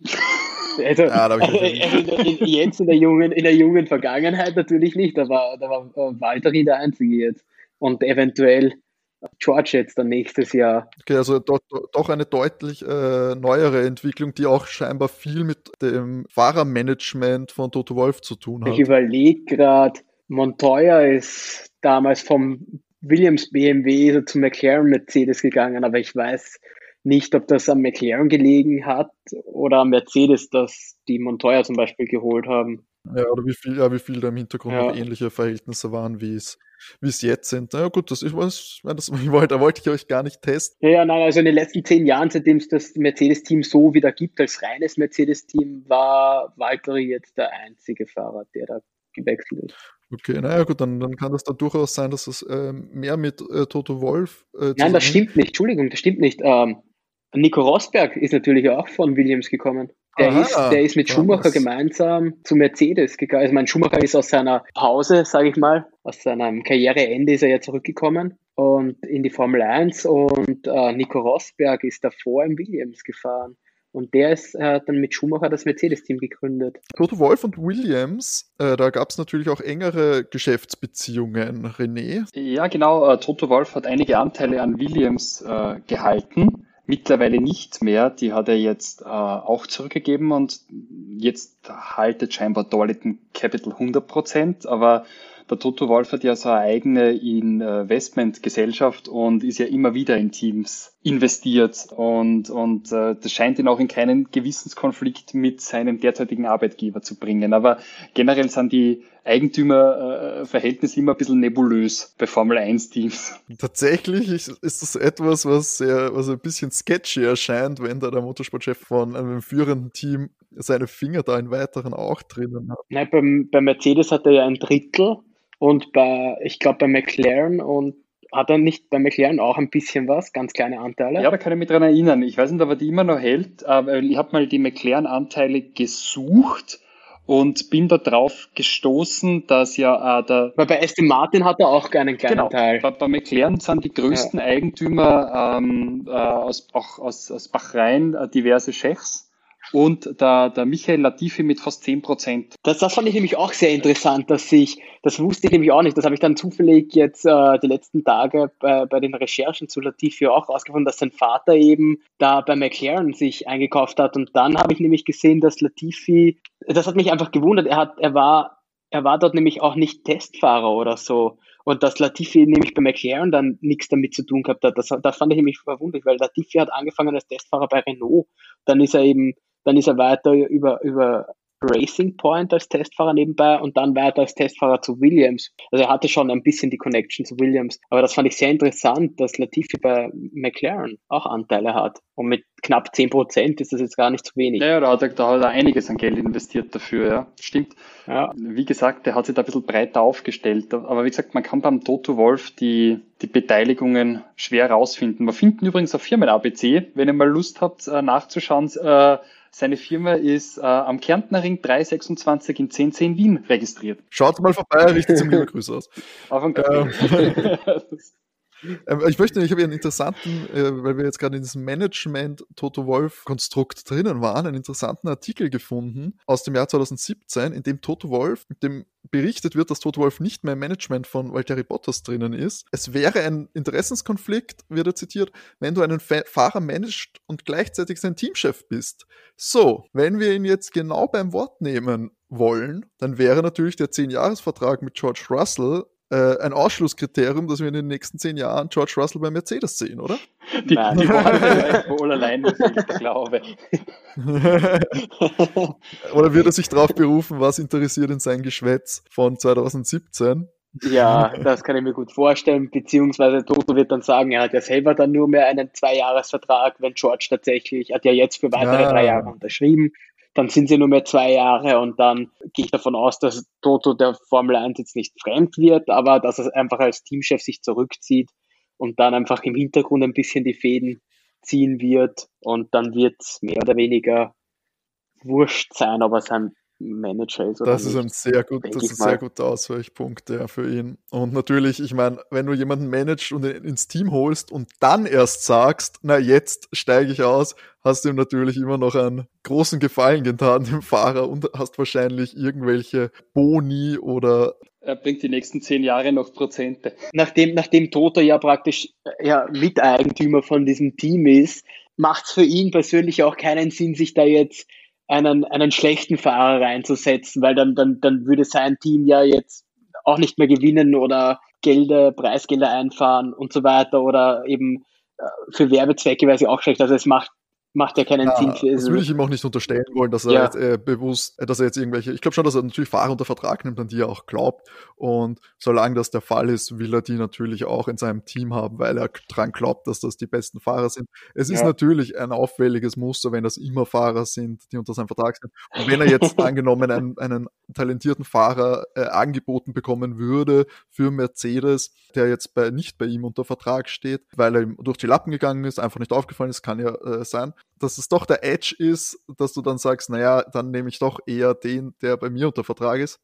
Also, ja, in, in, jetzt in der, jungen, in der jungen Vergangenheit natürlich nicht, da war, da war Valtteri der Einzige jetzt. Und eventuell George jetzt dann nächstes Jahr. Okay, also doch, doch eine deutlich äh, neuere Entwicklung, die auch scheinbar viel mit dem Fahrermanagement von Toto Wolf zu tun hat. Ich überlege gerade, Montoya ist damals vom Williams BMW so zu McLaren Mercedes gegangen, aber ich weiß nicht, ob das am McLaren gelegen hat oder am Mercedes, dass die Montoya zum Beispiel geholt haben. Ja, oder wie viel, ja, wie viel da im Hintergrund ja. ähnliche Verhältnisse waren, wie es, wie es jetzt sind. Na ja, gut, das ist was, das, ich wollte, da wollte ich euch gar nicht testen. Ja, nein, also in den letzten zehn Jahren, seitdem es das Mercedes-Team so wieder gibt, als reines Mercedes-Team, war Valtteri jetzt der einzige Fahrer, der da gewechselt ist. Okay, naja gut, dann, dann kann das da durchaus sein, dass es ähm, mehr mit äh, Toto Wolf. Äh, Nein, das stimmt nicht, Entschuldigung, das stimmt nicht. Ähm, Nico Rosberg ist natürlich auch von Williams gekommen. Der, Aha, ist, der ist mit Schumacher was. gemeinsam zu Mercedes gegangen. Also mein Schumacher ist aus seiner Pause, sage ich mal, aus seinem Karriereende ist er ja zurückgekommen und in die Formel 1 und äh, Nico Rosberg ist davor im Williams gefahren. Und der ist äh, dann mit Schumacher das Mercedes-Team gegründet. Toto Wolf und Williams, äh, da gab es natürlich auch engere Geschäftsbeziehungen, René. Ja, genau. Äh, Toto Wolf hat einige Anteile an Williams äh, gehalten mittlerweile nicht mehr. Die hat er jetzt äh, auch zurückgegeben und jetzt haltet scheinbar Darlington Capital 100 Prozent, aber der Toto Wolf hat ja so eine eigene Investmentgesellschaft und ist ja immer wieder in Teams investiert und, und äh, das scheint ihn auch in keinen Gewissenskonflikt mit seinem derzeitigen Arbeitgeber zu bringen. Aber generell sind die Eigentümerverhältnisse immer ein bisschen nebulös bei Formel 1 Teams. Tatsächlich ist, ist das etwas, was sehr, was ein bisschen sketchy erscheint, wenn da der Motorsportchef von einem führenden Team seine Finger da in weiteren auch drinnen hat. Nein, beim, bei Mercedes hat er ja ein Drittel und bei, ich glaube, bei McLaren und hat er nicht bei McLaren auch ein bisschen was, ganz kleine Anteile? Ja, da kann ich mich dran erinnern. Ich weiß nicht, ob er die immer noch hält, aber ich habe mal die McLaren-Anteile gesucht und bin da drauf gestoßen, dass ja äh, der. Weil bei Aston Martin hat er auch einen kleinen genau, Teil. Bei, bei McLaren sind die größten ja. Eigentümer ähm, äh, aus, auch aus, aus Bahrain äh, diverse Chefs und der, der Michael Latifi mit fast 10 Prozent. Das, das fand ich nämlich auch sehr interessant, dass ich, das wusste ich nämlich auch nicht, das habe ich dann zufällig jetzt äh, die letzten Tage bei, bei den Recherchen zu Latifi auch rausgefunden, dass sein Vater eben da bei McLaren sich eingekauft hat und dann habe ich nämlich gesehen, dass Latifi, das hat mich einfach gewundert, er hat, er war, er war dort nämlich auch nicht Testfahrer oder so. Und dass Latifi nämlich bei McLaren dann nichts damit zu tun gehabt hat, das, das fand ich nämlich verwunderlich, weil Latifi hat angefangen als Testfahrer bei Renault. Dann ist er eben dann ist er weiter über, über Racing Point als Testfahrer nebenbei und dann weiter als Testfahrer zu Williams. Also er hatte schon ein bisschen die Connection zu Williams. Aber das fand ich sehr interessant, dass Latifi bei McLaren auch Anteile hat. Und mit knapp 10 Prozent ist das jetzt gar nicht zu wenig. Ja, da hat, er, da hat er einiges an Geld investiert dafür, ja. Stimmt. Ja. Wie gesagt, der hat sich da ein bisschen breiter aufgestellt. Aber wie gesagt, man kann beim Toto Wolf die, die Beteiligungen schwer rausfinden. Wir finden übrigens auf Firmen ABC, wenn ihr mal Lust habt, äh, nachzuschauen, äh, seine Firma ist äh, am Kärntner Ring 326 in 1010 Wien registriert. Schaut mal vorbei, richtet zum Grüße aus. Auf einen ähm, Ähm, ich möchte, ich habe einen interessanten, äh, weil wir jetzt gerade in diesem Management Toto Wolf Konstrukt drinnen waren, einen interessanten Artikel gefunden aus dem Jahr 2017, in dem Toto Wolf, in dem berichtet wird, dass Toto Wolf nicht mehr im Management von Valtteri Bottas drinnen ist. Es wäre ein Interessenskonflikt, wird er zitiert, wenn du einen Fahrer managst und gleichzeitig sein Teamchef bist. So, wenn wir ihn jetzt genau beim Wort nehmen wollen, dann wäre natürlich der 10-Jahres-Vertrag mit George Russell äh, ein Ausschlusskriterium, dass wir in den nächsten zehn Jahren George Russell bei Mercedes sehen, oder? Die, Nein, die wollen wohl allein, ich glaube. oder wird er sich darauf berufen, was interessiert in sein Geschwätz von 2017? Ja, das kann ich mir gut vorstellen, beziehungsweise Toto wird dann sagen, er hat ja selber dann nur mehr einen Zweijahresvertrag, wenn George tatsächlich, hat ja jetzt für weitere ja. drei Jahre unterschrieben, dann sind sie nur mehr zwei Jahre und dann gehe ich davon aus, dass Toto der Formel 1 jetzt nicht fremd wird, aber dass er einfach als Teamchef sich zurückzieht und dann einfach im Hintergrund ein bisschen die Fäden ziehen wird und dann wird es mehr oder weniger wurscht sein, ob er sein Manager ist. Oder das nicht, ist ein sehr gut, das ist ein sehr guter Ausweichpunkt ja, für ihn. Und natürlich, ich meine, wenn du jemanden managst und ins Team holst und dann erst sagst, na jetzt steige ich aus, hast du ihm natürlich immer noch einen großen Gefallen getan, dem Fahrer, und hast wahrscheinlich irgendwelche Boni oder er bringt die nächsten zehn Jahre noch Prozente. Nachdem, nachdem Toto ja praktisch ja, Miteigentümer von diesem Team ist, macht es für ihn persönlich auch keinen Sinn, sich da jetzt einen, einen schlechten Fahrer reinzusetzen, weil dann, dann, dann würde sein Team ja jetzt auch nicht mehr gewinnen oder Gelder, Preisgelder einfahren und so weiter oder eben äh, für Werbezwecke wäre sie auch schlecht. Also es macht macht ja keinen ja, Sinn. Für, das würde ich ihm auch nicht unterstellen wollen, dass er ja. jetzt, äh, bewusst, äh, dass er jetzt irgendwelche, ich glaube schon, dass er natürlich Fahrer unter Vertrag nimmt, an die er auch glaubt. Und solange das der Fall ist, will er die natürlich auch in seinem Team haben, weil er dran glaubt, dass das die besten Fahrer sind. Es ja. ist natürlich ein auffälliges Muster, wenn das immer Fahrer sind, die unter seinem Vertrag sind. Und wenn er jetzt angenommen einen, einen talentierten Fahrer äh, angeboten bekommen würde für Mercedes, der jetzt bei, nicht bei ihm unter Vertrag steht, weil er ihm durch die Lappen gegangen ist, einfach nicht aufgefallen ist, kann ja äh, sein, dass es doch der Edge ist, dass du dann sagst, naja, dann nehme ich doch eher den, der bei mir unter Vertrag ist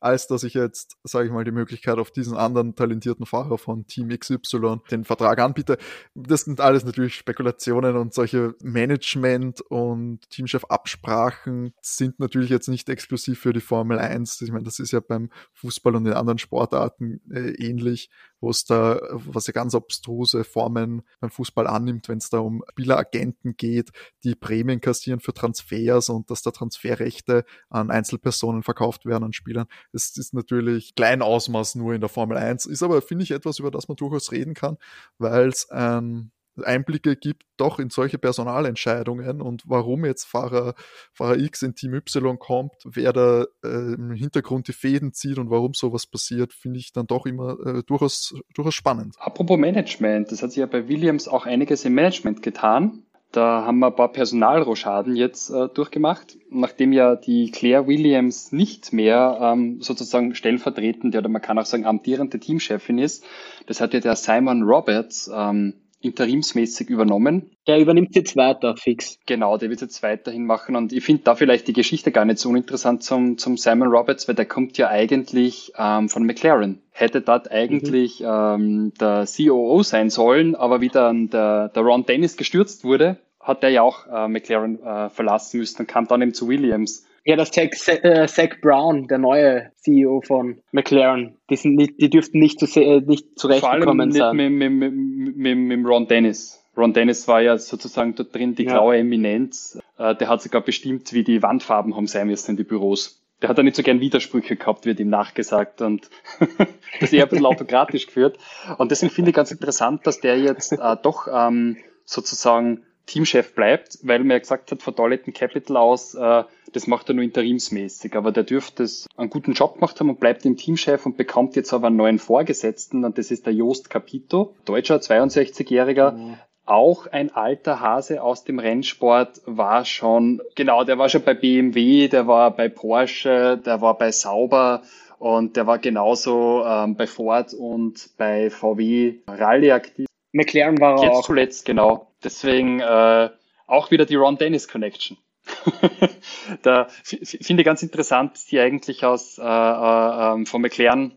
als dass ich jetzt, sage ich mal, die Möglichkeit auf diesen anderen talentierten Fahrer von Team XY den Vertrag anbiete. Das sind alles natürlich Spekulationen und solche Management- und Teamchef-Absprachen sind natürlich jetzt nicht exklusiv für die Formel 1. Ich meine, das ist ja beim Fußball und den anderen Sportarten äh, ähnlich, wo es da, was ja ganz abstruse Formen beim Fußball annimmt, wenn es da um Spieleragenten geht, die Prämien kassieren für Transfers und dass da Transferrechte an Einzelpersonen verkauft werden, an Spielern. Es ist natürlich Kleinausmaß nur in der Formel 1, ist aber, finde ich, etwas, über das man durchaus reden kann, weil es ein Einblicke gibt doch in solche Personalentscheidungen und warum jetzt Fahrer, Fahrer X in Team Y kommt, wer da äh, im Hintergrund die Fäden zieht und warum sowas passiert, finde ich dann doch immer äh, durchaus, durchaus spannend. Apropos Management, das hat sich ja bei Williams auch einiges im Management getan. Da haben wir ein paar Personalrochaden jetzt äh, durchgemacht, nachdem ja die Claire Williams nicht mehr ähm, sozusagen stellvertretende oder man kann auch sagen amtierende Teamchefin ist. Das hat ja der Simon Roberts ähm, interimsmäßig übernommen. Der übernimmt jetzt weiter, fix. Genau, der wird jetzt weiterhin machen. Und ich finde da vielleicht die Geschichte gar nicht so uninteressant zum, zum Simon Roberts, weil der kommt ja eigentlich ähm, von McLaren. Hätte dort eigentlich mhm. ähm, der COO sein sollen, aber wie dann der, der Ron Dennis gestürzt wurde, hat der ja auch äh, McLaren äh, verlassen müssen und kam dann eben zu Williams. Ja, das Zach, äh, Zach Brown, der neue CEO von McLaren, die, sind nicht, die dürften nicht, zu, äh, nicht zurechtgekommen sein. Vor allem nicht mit, mit, mit, mit, mit Ron Dennis. Ron Dennis war ja sozusagen dort drin die ja. graue Eminenz. Äh, der hat sogar bestimmt, wie die Wandfarben haben sein müssen in die Büros. Der hat da nicht so gern Widersprüche gehabt, wird ihm nachgesagt und das eher ein bisschen autokratisch geführt. Und deswegen finde ich ganz interessant, dass der jetzt äh, doch ähm, sozusagen Teamchef bleibt, weil mir gesagt hat, von Darlington Capital aus, äh, das macht er nur interimsmäßig, aber der dürfte es einen guten Job gemacht haben und bleibt im Teamchef und bekommt jetzt aber einen neuen Vorgesetzten und das ist der Jost Capito, Deutscher, 62-Jähriger, mhm. auch ein alter Hase aus dem Rennsport, war schon, genau, der war schon bei BMW, der war bei Porsche, der war bei Sauber, und der war genauso ähm, bei Ford und bei VW Rallye aktiv. McLaren war er Jetzt auch. zuletzt, genau. Deswegen äh, auch wieder die Ron Dennis Connection. da finde ich ganz interessant, dass die eigentlich aus äh, äh, ähm, von McLaren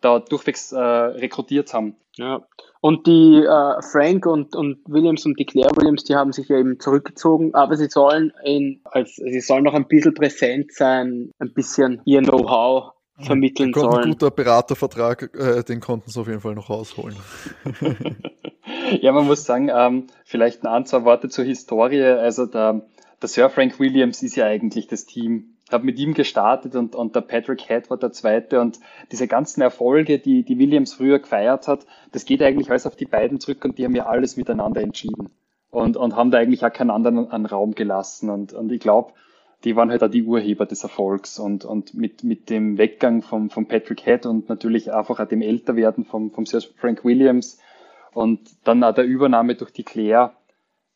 da durchwegs äh, rekrutiert haben. Ja. Und die äh, Frank und, und Williams und die Claire Williams, die haben sich ja eben zurückgezogen, aber sie sollen in, als sie sollen noch ein bisschen präsent sein, ein bisschen ihr Know-how vermitteln sollen. Ein guter Beratervertrag, äh, den konnten sie auf jeden Fall noch rausholen. ja, man muss sagen, ähm, vielleicht ein, zwei Worte zur Historie. Also der, der Sir Frank Williams ist ja eigentlich das Team. Habe mit ihm gestartet und, und der Patrick Head war der zweite und diese ganzen Erfolge, die, die Williams früher gefeiert hat, das geht eigentlich alles auf die beiden zurück und die haben ja alles miteinander entschieden und, und haben da eigentlich auch keinen anderen an Raum gelassen und, und ich glaube, die waren halt auch die Urheber des Erfolgs und, und mit, mit dem Weggang von, von Patrick Head und natürlich einfach auch dem Älterwerden von, vom Sir Frank Williams und dann auch der Übernahme durch die Claire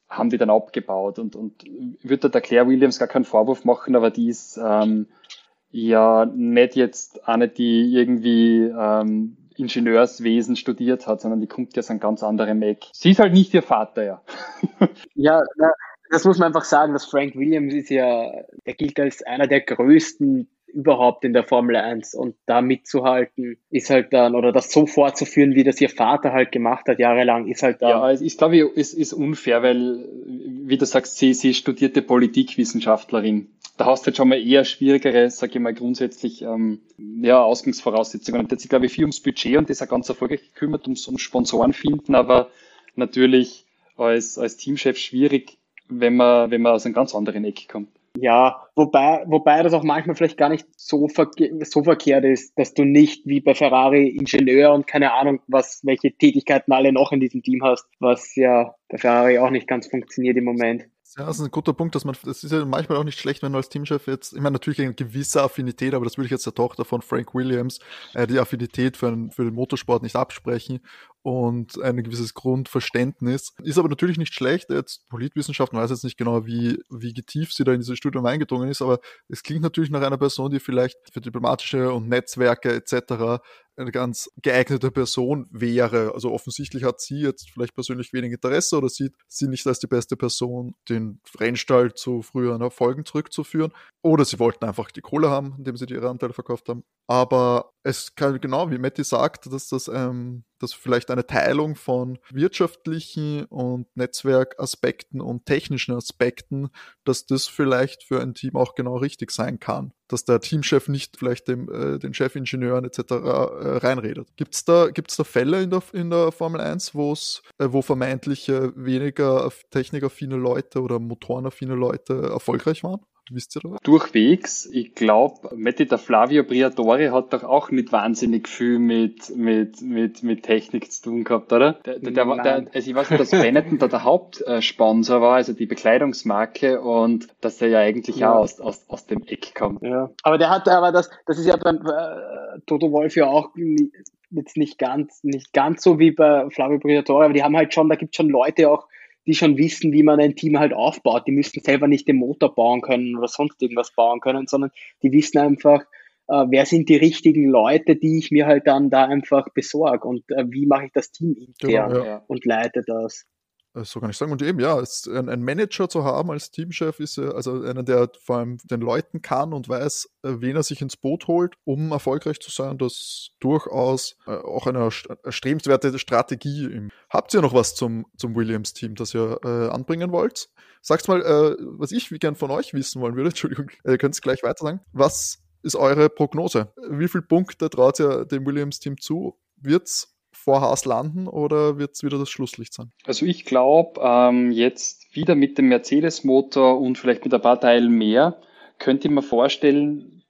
haben die dann abgebaut und, und würde der Claire Williams gar keinen Vorwurf machen, aber die ist ähm, ja nicht jetzt eine, die irgendwie ähm, Ingenieurswesen studiert hat, sondern die kommt ja aus einem ganz anderen Eck. Sie ist halt nicht ihr Vater, ja. ja, das muss man einfach sagen, dass Frank Williams ist ja, der gilt als einer der größten überhaupt in der Formel 1 und da mitzuhalten ist halt dann, oder das so fortzuführen, wie das ihr Vater halt gemacht hat, jahrelang, ist halt dann. Ja, ich glaube, es ist unfair, weil, wie du sagst, sie, sie studierte Politikwissenschaftlerin. Da hast du halt schon mal eher schwierigere, sage ich mal, grundsätzlich ähm, ja, Ausgangsvoraussetzungen. Und sich, glaube ich, viel ums Budget und das auch ganz erfolgreich gekümmert, ums, ums Sponsoren finden, aber natürlich als, als Teamchef schwierig, wenn man, wenn man aus einem ganz anderen Eck kommt. Ja, wobei, wobei das auch manchmal vielleicht gar nicht so, verke so verkehrt ist, dass du nicht wie bei Ferrari Ingenieur und keine Ahnung, was, welche Tätigkeiten alle noch in diesem Team hast, was ja bei Ferrari auch nicht ganz funktioniert im Moment. Ja, das ist ein guter Punkt, dass man, das ist ja manchmal auch nicht schlecht, wenn du als Teamchef jetzt, ich meine, natürlich eine gewisse Affinität, aber das würde ich jetzt der Tochter von Frank Williams, äh, die Affinität für, einen, für den Motorsport nicht absprechen und ein gewisses Grundverständnis. Ist aber natürlich nicht schlecht, jetzt Politwissenschaften weiß jetzt nicht genau, wie, wie tief sie da in dieses Studium eingedrungen ist, aber es klingt natürlich nach einer Person, die vielleicht für diplomatische und Netzwerke etc eine ganz geeignete Person wäre. Also offensichtlich hat sie jetzt vielleicht persönlich wenig Interesse oder sieht sie nicht als die beste Person, den Rennstall zu früheren Erfolgen zurückzuführen. Oder sie wollten einfach die Kohle haben, indem sie ihre Anteile verkauft haben. Aber es kann genau, wie Matti sagt, dass das ähm, dass vielleicht eine Teilung von wirtschaftlichen und Netzwerkaspekten und technischen Aspekten, dass das vielleicht für ein Team auch genau richtig sein kann. Dass der Teamchef nicht vielleicht dem, äh, den Chefingenieuren etc. Äh, reinredet. Gibt es da, gibt's da Fälle in der, in der Formel 1, wo's, äh, wo vermeintlich äh, weniger technikaffine Leute oder motorenaffine Leute erfolgreich waren? Wisst ihr da? Durchwegs. Ich glaube, Matti, der Flavio Briatore hat doch auch nicht wahnsinnig viel mit, mit, mit, mit Technik zu tun gehabt, oder? Der, der, der, der also ich weiß nicht, dass Benetton da der Hauptsponsor war, also die Bekleidungsmarke und dass der ja eigentlich ja. auch aus, aus, aus dem Eck kommt. Ja. Aber der hat, aber das, das ist ja beim äh, Toto Wolf ja auch jetzt nicht ganz, nicht ganz so wie bei Flavio Briatore, aber die haben halt schon, da gibt es schon Leute auch, die schon wissen, wie man ein Team halt aufbaut. Die müssen selber nicht den Motor bauen können oder sonst irgendwas bauen können, sondern die wissen einfach, äh, wer sind die richtigen Leute, die ich mir halt dann da einfach besorge und äh, wie mache ich das Team intern genau, ja. und leite das. So kann ich sagen. Und eben, ja, ein Manager zu haben als Teamchef ist ja, also einer, der vor allem den Leuten kann und weiß, äh, wen er sich ins Boot holt, um erfolgreich zu sein, das durchaus äh, auch eine erstrebenswerte Strategie. Habt ihr noch was zum, zum Williams-Team, das ihr äh, anbringen wollt? Sag's mal, äh, was ich gern von euch wissen wollen würde, Entschuldigung, ihr könnt es gleich weiter sagen. Was ist eure Prognose? Wie viele Punkte traut ihr dem Williams-Team zu? Wird's vor Haas landen oder wird es wieder das Schlusslicht sein? Also ich glaube, ähm, jetzt wieder mit dem Mercedes-Motor und vielleicht mit ein paar Teilen mehr, könnte ich mir vorstellen.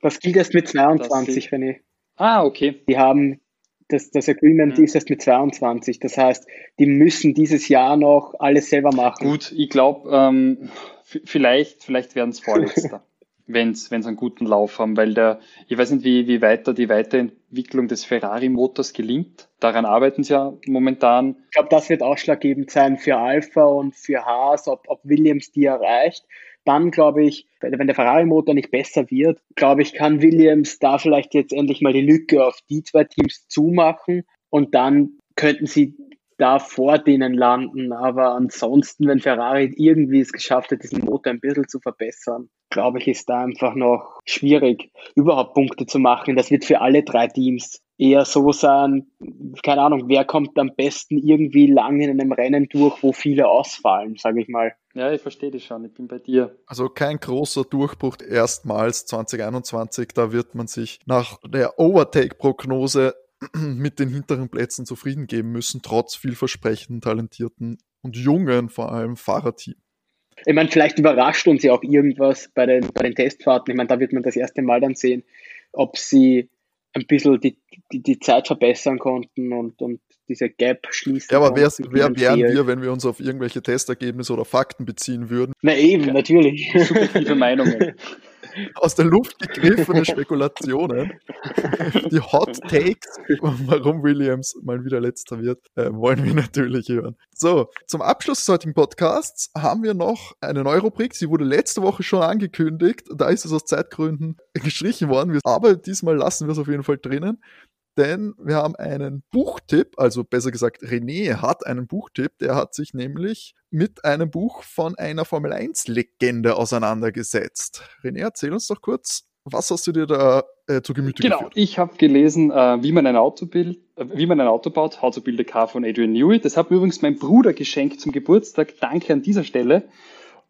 Das gilt erst mit 22, wenn ich. Ah, okay. Die haben das, das Agreement mhm. ist erst mit 22. Das heißt, die müssen dieses Jahr noch alles selber machen. Gut, ich glaube, ähm, vielleicht, vielleicht werden es Vorletzter. wenn es einen guten Lauf haben, weil der, ich weiß nicht, wie, wie weiter die Weiterentwicklung des Ferrari-Motors gelingt. Daran arbeiten sie ja momentan. Ich glaube, das wird ausschlaggebend sein für Alpha und für Haas, ob, ob Williams die erreicht. Dann glaube ich, wenn der Ferrari-Motor nicht besser wird, glaube ich, kann Williams da vielleicht jetzt endlich mal die Lücke auf die zwei Teams zumachen und dann könnten sie da vor denen landen. Aber ansonsten, wenn Ferrari irgendwie es geschafft hat, diesen Motor ein bisschen zu verbessern, glaube ich, ist da einfach noch schwierig, überhaupt Punkte zu machen. Das wird für alle drei Teams eher so sein, keine Ahnung, wer kommt am besten irgendwie lang in einem Rennen durch, wo viele ausfallen, sage ich mal. Ja, ich verstehe dich schon, ich bin bei dir. Also kein großer Durchbruch erstmals 2021, da wird man sich nach der Overtake-Prognose mit den hinteren Plätzen zufrieden geben müssen, trotz vielversprechenden, talentierten und jungen vor allem Fahrerteam. Ich meine, vielleicht überrascht uns ja auch irgendwas bei den, bei den Testfahrten. Ich meine, da wird man das erste Mal dann sehen, ob sie ein bisschen die, die, die Zeit verbessern konnten und, und diese Gap schließen. Ja, aber wer, wer wären wir, wenn wir uns auf irgendwelche Testergebnisse oder Fakten beziehen würden? Na eben, natürlich. Subjektive Meinungen. aus der Luft gegriffene Spekulationen, die Hot Takes, warum Williams mal wieder letzter wird, äh, wollen wir natürlich hören. So, zum Abschluss des heutigen Podcasts haben wir noch eine neue Rubrik. Sie wurde letzte Woche schon angekündigt. Da ist es aus Zeitgründen gestrichen worden. Aber diesmal lassen wir es auf jeden Fall drinnen. Denn wir haben einen Buchtipp, also besser gesagt, René hat einen Buchtipp, der hat sich nämlich mit einem Buch von einer Formel 1-Legende auseinandergesetzt. René, erzähl uns doch kurz, was hast du dir da äh, zu Gemüte genau, geführt? Genau, ich habe gelesen, äh, wie man ein Auto bild, äh, wie man ein Auto baut, How to Build a Car von Adrian Newey. Das hat mir übrigens mein Bruder geschenkt zum Geburtstag. Danke an dieser Stelle.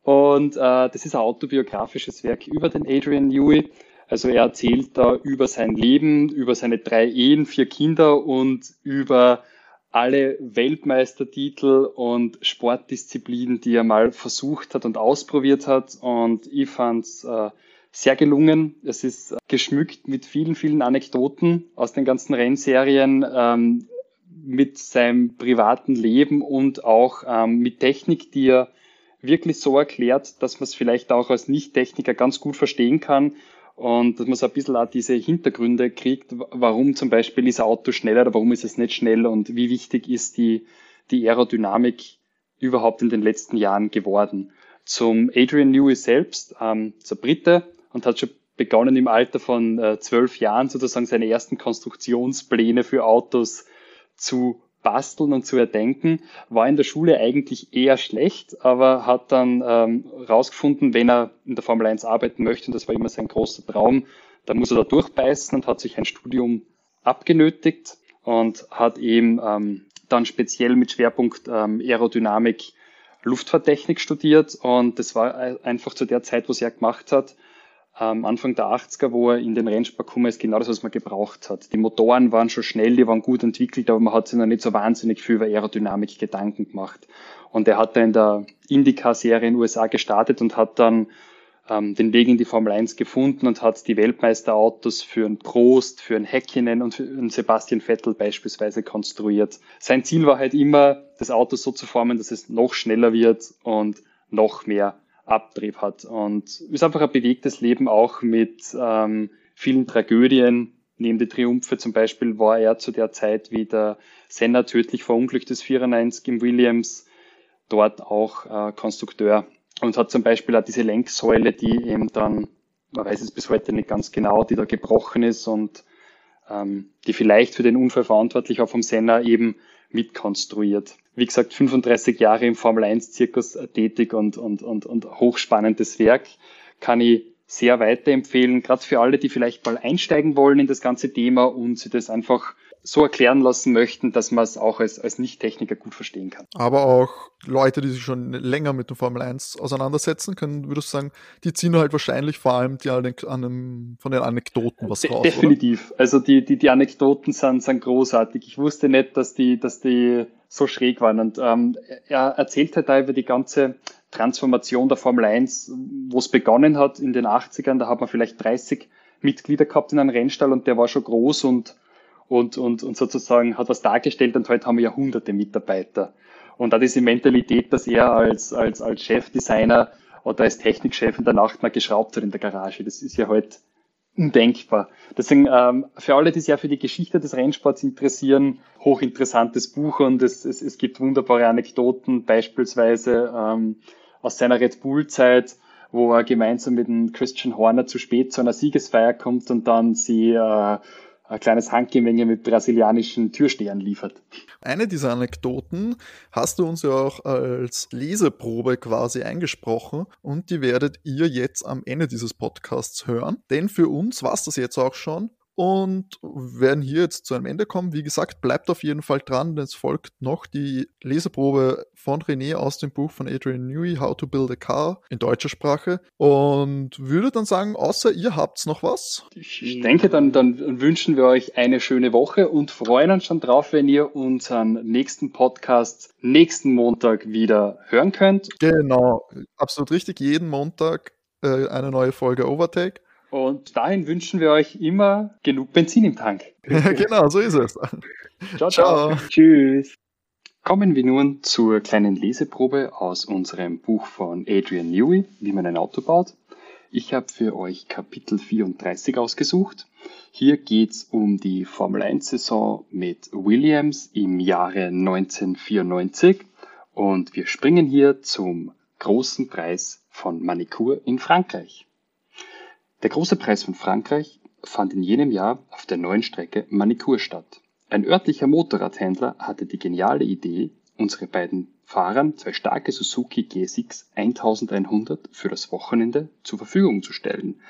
Und äh, das ist ein autobiografisches Werk über den Adrian Newey. Also er erzählt da über sein Leben, über seine drei Ehen, vier Kinder und über alle Weltmeistertitel und Sportdisziplinen, die er mal versucht hat und ausprobiert hat. Und ich fand's äh, sehr gelungen. Es ist geschmückt mit vielen, vielen Anekdoten aus den ganzen Rennserien, ähm, mit seinem privaten Leben und auch ähm, mit Technik, die er wirklich so erklärt, dass man es vielleicht auch als Nicht-Techniker ganz gut verstehen kann und dass man so ein bisschen auch diese Hintergründe kriegt, warum zum Beispiel ist ein Auto schneller oder warum ist es nicht schnell und wie wichtig ist die, die Aerodynamik überhaupt in den letzten Jahren geworden. Zum Adrian Newey selbst, ähm, zur Brite und hat schon begonnen im Alter von äh, zwölf Jahren sozusagen seine ersten Konstruktionspläne für Autos zu basteln und zu erdenken, war in der Schule eigentlich eher schlecht, aber hat dann ähm, rausgefunden, wenn er in der Formel 1 arbeiten möchte, und das war immer sein großer Traum, dann muss er da durchbeißen und hat sich ein Studium abgenötigt und hat eben ähm, dann speziell mit Schwerpunkt ähm, Aerodynamik Luftfahrttechnik studiert. Und das war einfach zu der Zeit, was er gemacht hat, ähm, Anfang der 80er, wo er in den Rennsport gekommen ist, genau das, was man gebraucht hat. Die Motoren waren schon schnell, die waren gut entwickelt, aber man hat sich noch nicht so wahnsinnig viel über Aerodynamik Gedanken gemacht. Und er hat da in der IndyCar-Serie in den USA gestartet und hat dann ähm, den Weg in die Formel 1 gefunden und hat die Weltmeisterautos für einen Prost, für einen Häkkinen und für einen Sebastian Vettel beispielsweise konstruiert. Sein Ziel war halt immer, das Auto so zu formen, dass es noch schneller wird und noch mehr Abtrieb hat. Und ist einfach ein bewegtes Leben auch mit ähm, vielen Tragödien. Neben die Triumphe zum Beispiel war er zu der Zeit, wie der Senna tödlich verunglückt ist, 94 im Williams, dort auch äh, Konstrukteur und hat zum Beispiel auch diese Lenksäule, die eben dann, man weiß es bis heute nicht ganz genau, die da gebrochen ist und ähm, die vielleicht für den Unfall verantwortlich war vom Senna eben mitkonstruiert. Wie gesagt, 35 Jahre im Formel 1 Zirkus tätig und, und, und, und hochspannendes Werk. Kann ich sehr weiterempfehlen, gerade für alle, die vielleicht mal einsteigen wollen in das ganze Thema und sie das einfach so erklären lassen möchten, dass man es auch als, als Nicht-Techniker gut verstehen kann. Aber auch Leute, die sich schon länger mit der Formel 1 auseinandersetzen können, würdest du sagen, die ziehen halt wahrscheinlich vor allem die an dem, von den Anekdoten was raus. Definitiv. Oder? Also die, die, die Anekdoten sind, sind großartig. Ich wusste nicht, dass die, dass die so schräg waren. Und ähm, er erzählt halt da über die ganze Transformation der Formel 1, wo es begonnen hat in den 80ern. Da hat man vielleicht 30 Mitglieder gehabt in einem Rennstall und der war schon groß und und, und, und sozusagen hat was dargestellt und heute haben wir ja hunderte Mitarbeiter. Und da diese Mentalität, dass er als, als, als Chefdesigner oder als Technikchef in der Nacht mal geschraubt hat in der Garage, das ist ja heute undenkbar. Deswegen ähm, für alle, die sich ja für die Geschichte des Rennsports interessieren, hochinteressantes Buch und es, es, es gibt wunderbare Anekdoten, beispielsweise ähm, aus seiner Red Bull-Zeit, wo er gemeinsam mit dem Christian Horner zu spät zu einer Siegesfeier kommt und dann sie äh, ein kleines Handgemenge mit brasilianischen Türstehern liefert. Eine dieser Anekdoten hast du uns ja auch als Leseprobe quasi eingesprochen und die werdet ihr jetzt am Ende dieses Podcasts hören. Denn für uns war es das jetzt auch schon und werden hier jetzt zu einem Ende kommen. Wie gesagt, bleibt auf jeden Fall dran, denn es folgt noch die Leseprobe von René aus dem Buch von Adrian Newey, How to Build a Car in deutscher Sprache. Und würde dann sagen, außer ihr habt's noch was? Ich denke, dann, dann wünschen wir euch eine schöne Woche und freuen uns schon drauf, wenn ihr unseren nächsten Podcast nächsten Montag wieder hören könnt. Genau, absolut richtig. Jeden Montag äh, eine neue Folge Overtake. Und dahin wünschen wir euch immer genug Benzin im Tank. genau, so ist es. Ciao, ciao. ciao. Tschüss. Kommen wir nun zur kleinen Leseprobe aus unserem Buch von Adrian Newey, wie man ein Auto baut. Ich habe für euch Kapitel 34 ausgesucht. Hier geht es um die Formel 1-Saison mit Williams im Jahre 1994 und wir springen hier zum großen Preis von Manicure in Frankreich. Der große Preis von Frankreich fand in jenem Jahr auf der neuen Strecke Manikur statt. Ein örtlicher Motorradhändler hatte die geniale Idee, unsere beiden Fahrern zwei starke Suzuki G6 1100 für das Wochenende zur Verfügung zu stellen.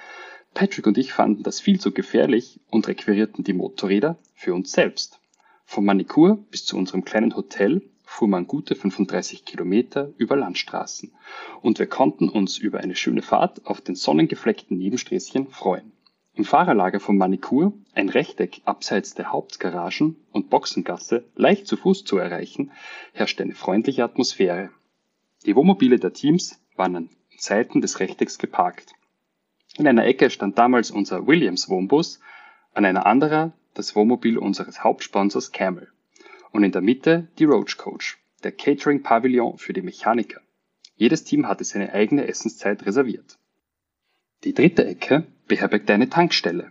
Patrick und ich fanden das viel zu gefährlich und requirierten die Motorräder für uns selbst. Vom Manikur bis zu unserem kleinen Hotel fuhr man gute 35 Kilometer über Landstraßen und wir konnten uns über eine schöne Fahrt auf den sonnengefleckten Nebensträßchen freuen. Im Fahrerlager vom Manikur, ein Rechteck abseits der Hauptgaragen und Boxengasse, leicht zu Fuß zu erreichen, herrschte eine freundliche Atmosphäre. Die Wohnmobile der Teams waren an Seiten des Rechtecks geparkt. In einer Ecke stand damals unser Williams Wohnbus, an einer anderen das Wohnmobil unseres Hauptsponsors Camel und in der Mitte die Roach Coach, der Catering Pavillon für die Mechaniker. Jedes Team hatte seine eigene Essenszeit reserviert. Die dritte Ecke beherbergte eine Tankstelle.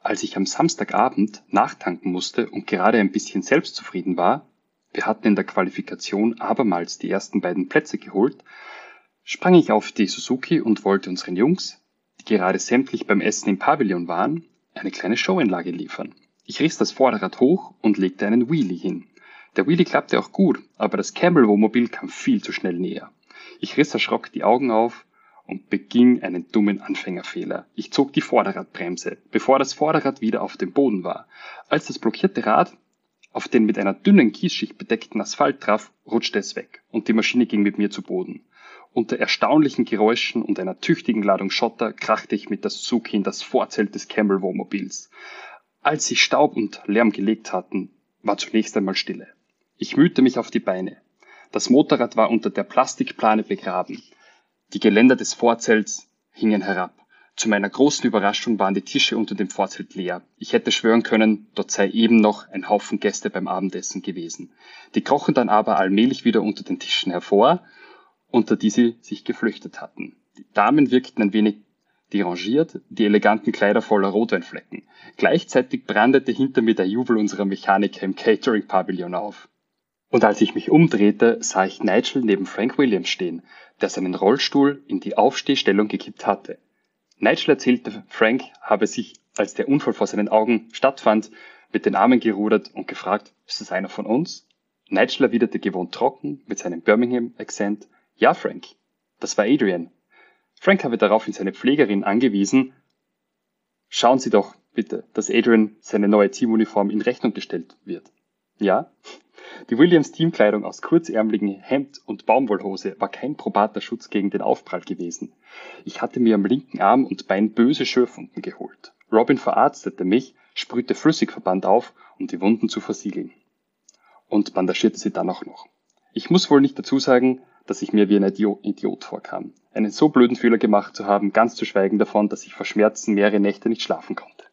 Als ich am Samstagabend nachtanken musste und gerade ein bisschen selbstzufrieden war, wir hatten in der Qualifikation abermals die ersten beiden Plätze geholt, sprang ich auf die Suzuki und wollte unseren Jungs, die gerade sämtlich beim Essen im Pavillon waren, eine kleine Showeinlage liefern. Ich riss das Vorderrad hoch und legte einen Wheelie hin. Der Wheelie klappte auch gut, aber das Campbell-Wohnmobil kam viel zu schnell näher. Ich riss erschrocken die Augen auf und beging einen dummen Anfängerfehler. Ich zog die Vorderradbremse, bevor das Vorderrad wieder auf dem Boden war. Als das blockierte Rad auf den mit einer dünnen Kiesschicht bedeckten Asphalt traf, rutschte es weg und die Maschine ging mit mir zu Boden. Unter erstaunlichen Geräuschen und einer tüchtigen Ladung Schotter krachte ich mit der Suzuki in das Vorzelt des Campbell-Wohnmobils. Als sich Staub und Lärm gelegt hatten, war zunächst einmal Stille. Ich mühte mich auf die Beine. Das Motorrad war unter der Plastikplane begraben. Die Geländer des Vorzelts hingen herab. Zu meiner großen Überraschung waren die Tische unter dem Vorzelt leer. Ich hätte schwören können, dort sei eben noch ein Haufen Gäste beim Abendessen gewesen. Die krochen dann aber allmählich wieder unter den Tischen hervor, unter die sie sich geflüchtet hatten. Die Damen wirkten ein wenig derangiert, die eleganten Kleider voller Rotweinflecken. Gleichzeitig brandete hinter mir der Jubel unserer Mechaniker im Catering-Pavillon auf. Und als ich mich umdrehte, sah ich Nigel neben Frank Williams stehen, der seinen Rollstuhl in die Aufstehstellung gekippt hatte. Nigel erzählte, Frank habe sich, als der Unfall vor seinen Augen stattfand, mit den Armen gerudert und gefragt, ist das einer von uns? Nigel erwiderte gewohnt trocken mit seinem Birmingham-Akzent, ja, Frank, das war Adrian, Frank habe daraufhin seine Pflegerin angewiesen, schauen Sie doch bitte, dass Adrian seine neue Teamuniform in Rechnung gestellt wird. Ja, die Williams Teamkleidung aus kurzärmeligen Hemd und Baumwollhose war kein probater Schutz gegen den Aufprall gewesen. Ich hatte mir am linken Arm und Bein böse Schürfwunden geholt. Robin verarztete mich, sprühte Flüssigverband auf, um die Wunden zu versiegeln. Und bandagierte sie dann auch noch. Ich muss wohl nicht dazu sagen, dass ich mir wie ein Idiot vorkam. Einen so blöden Fehler gemacht zu haben, ganz zu schweigen davon, dass ich vor Schmerzen mehrere Nächte nicht schlafen konnte.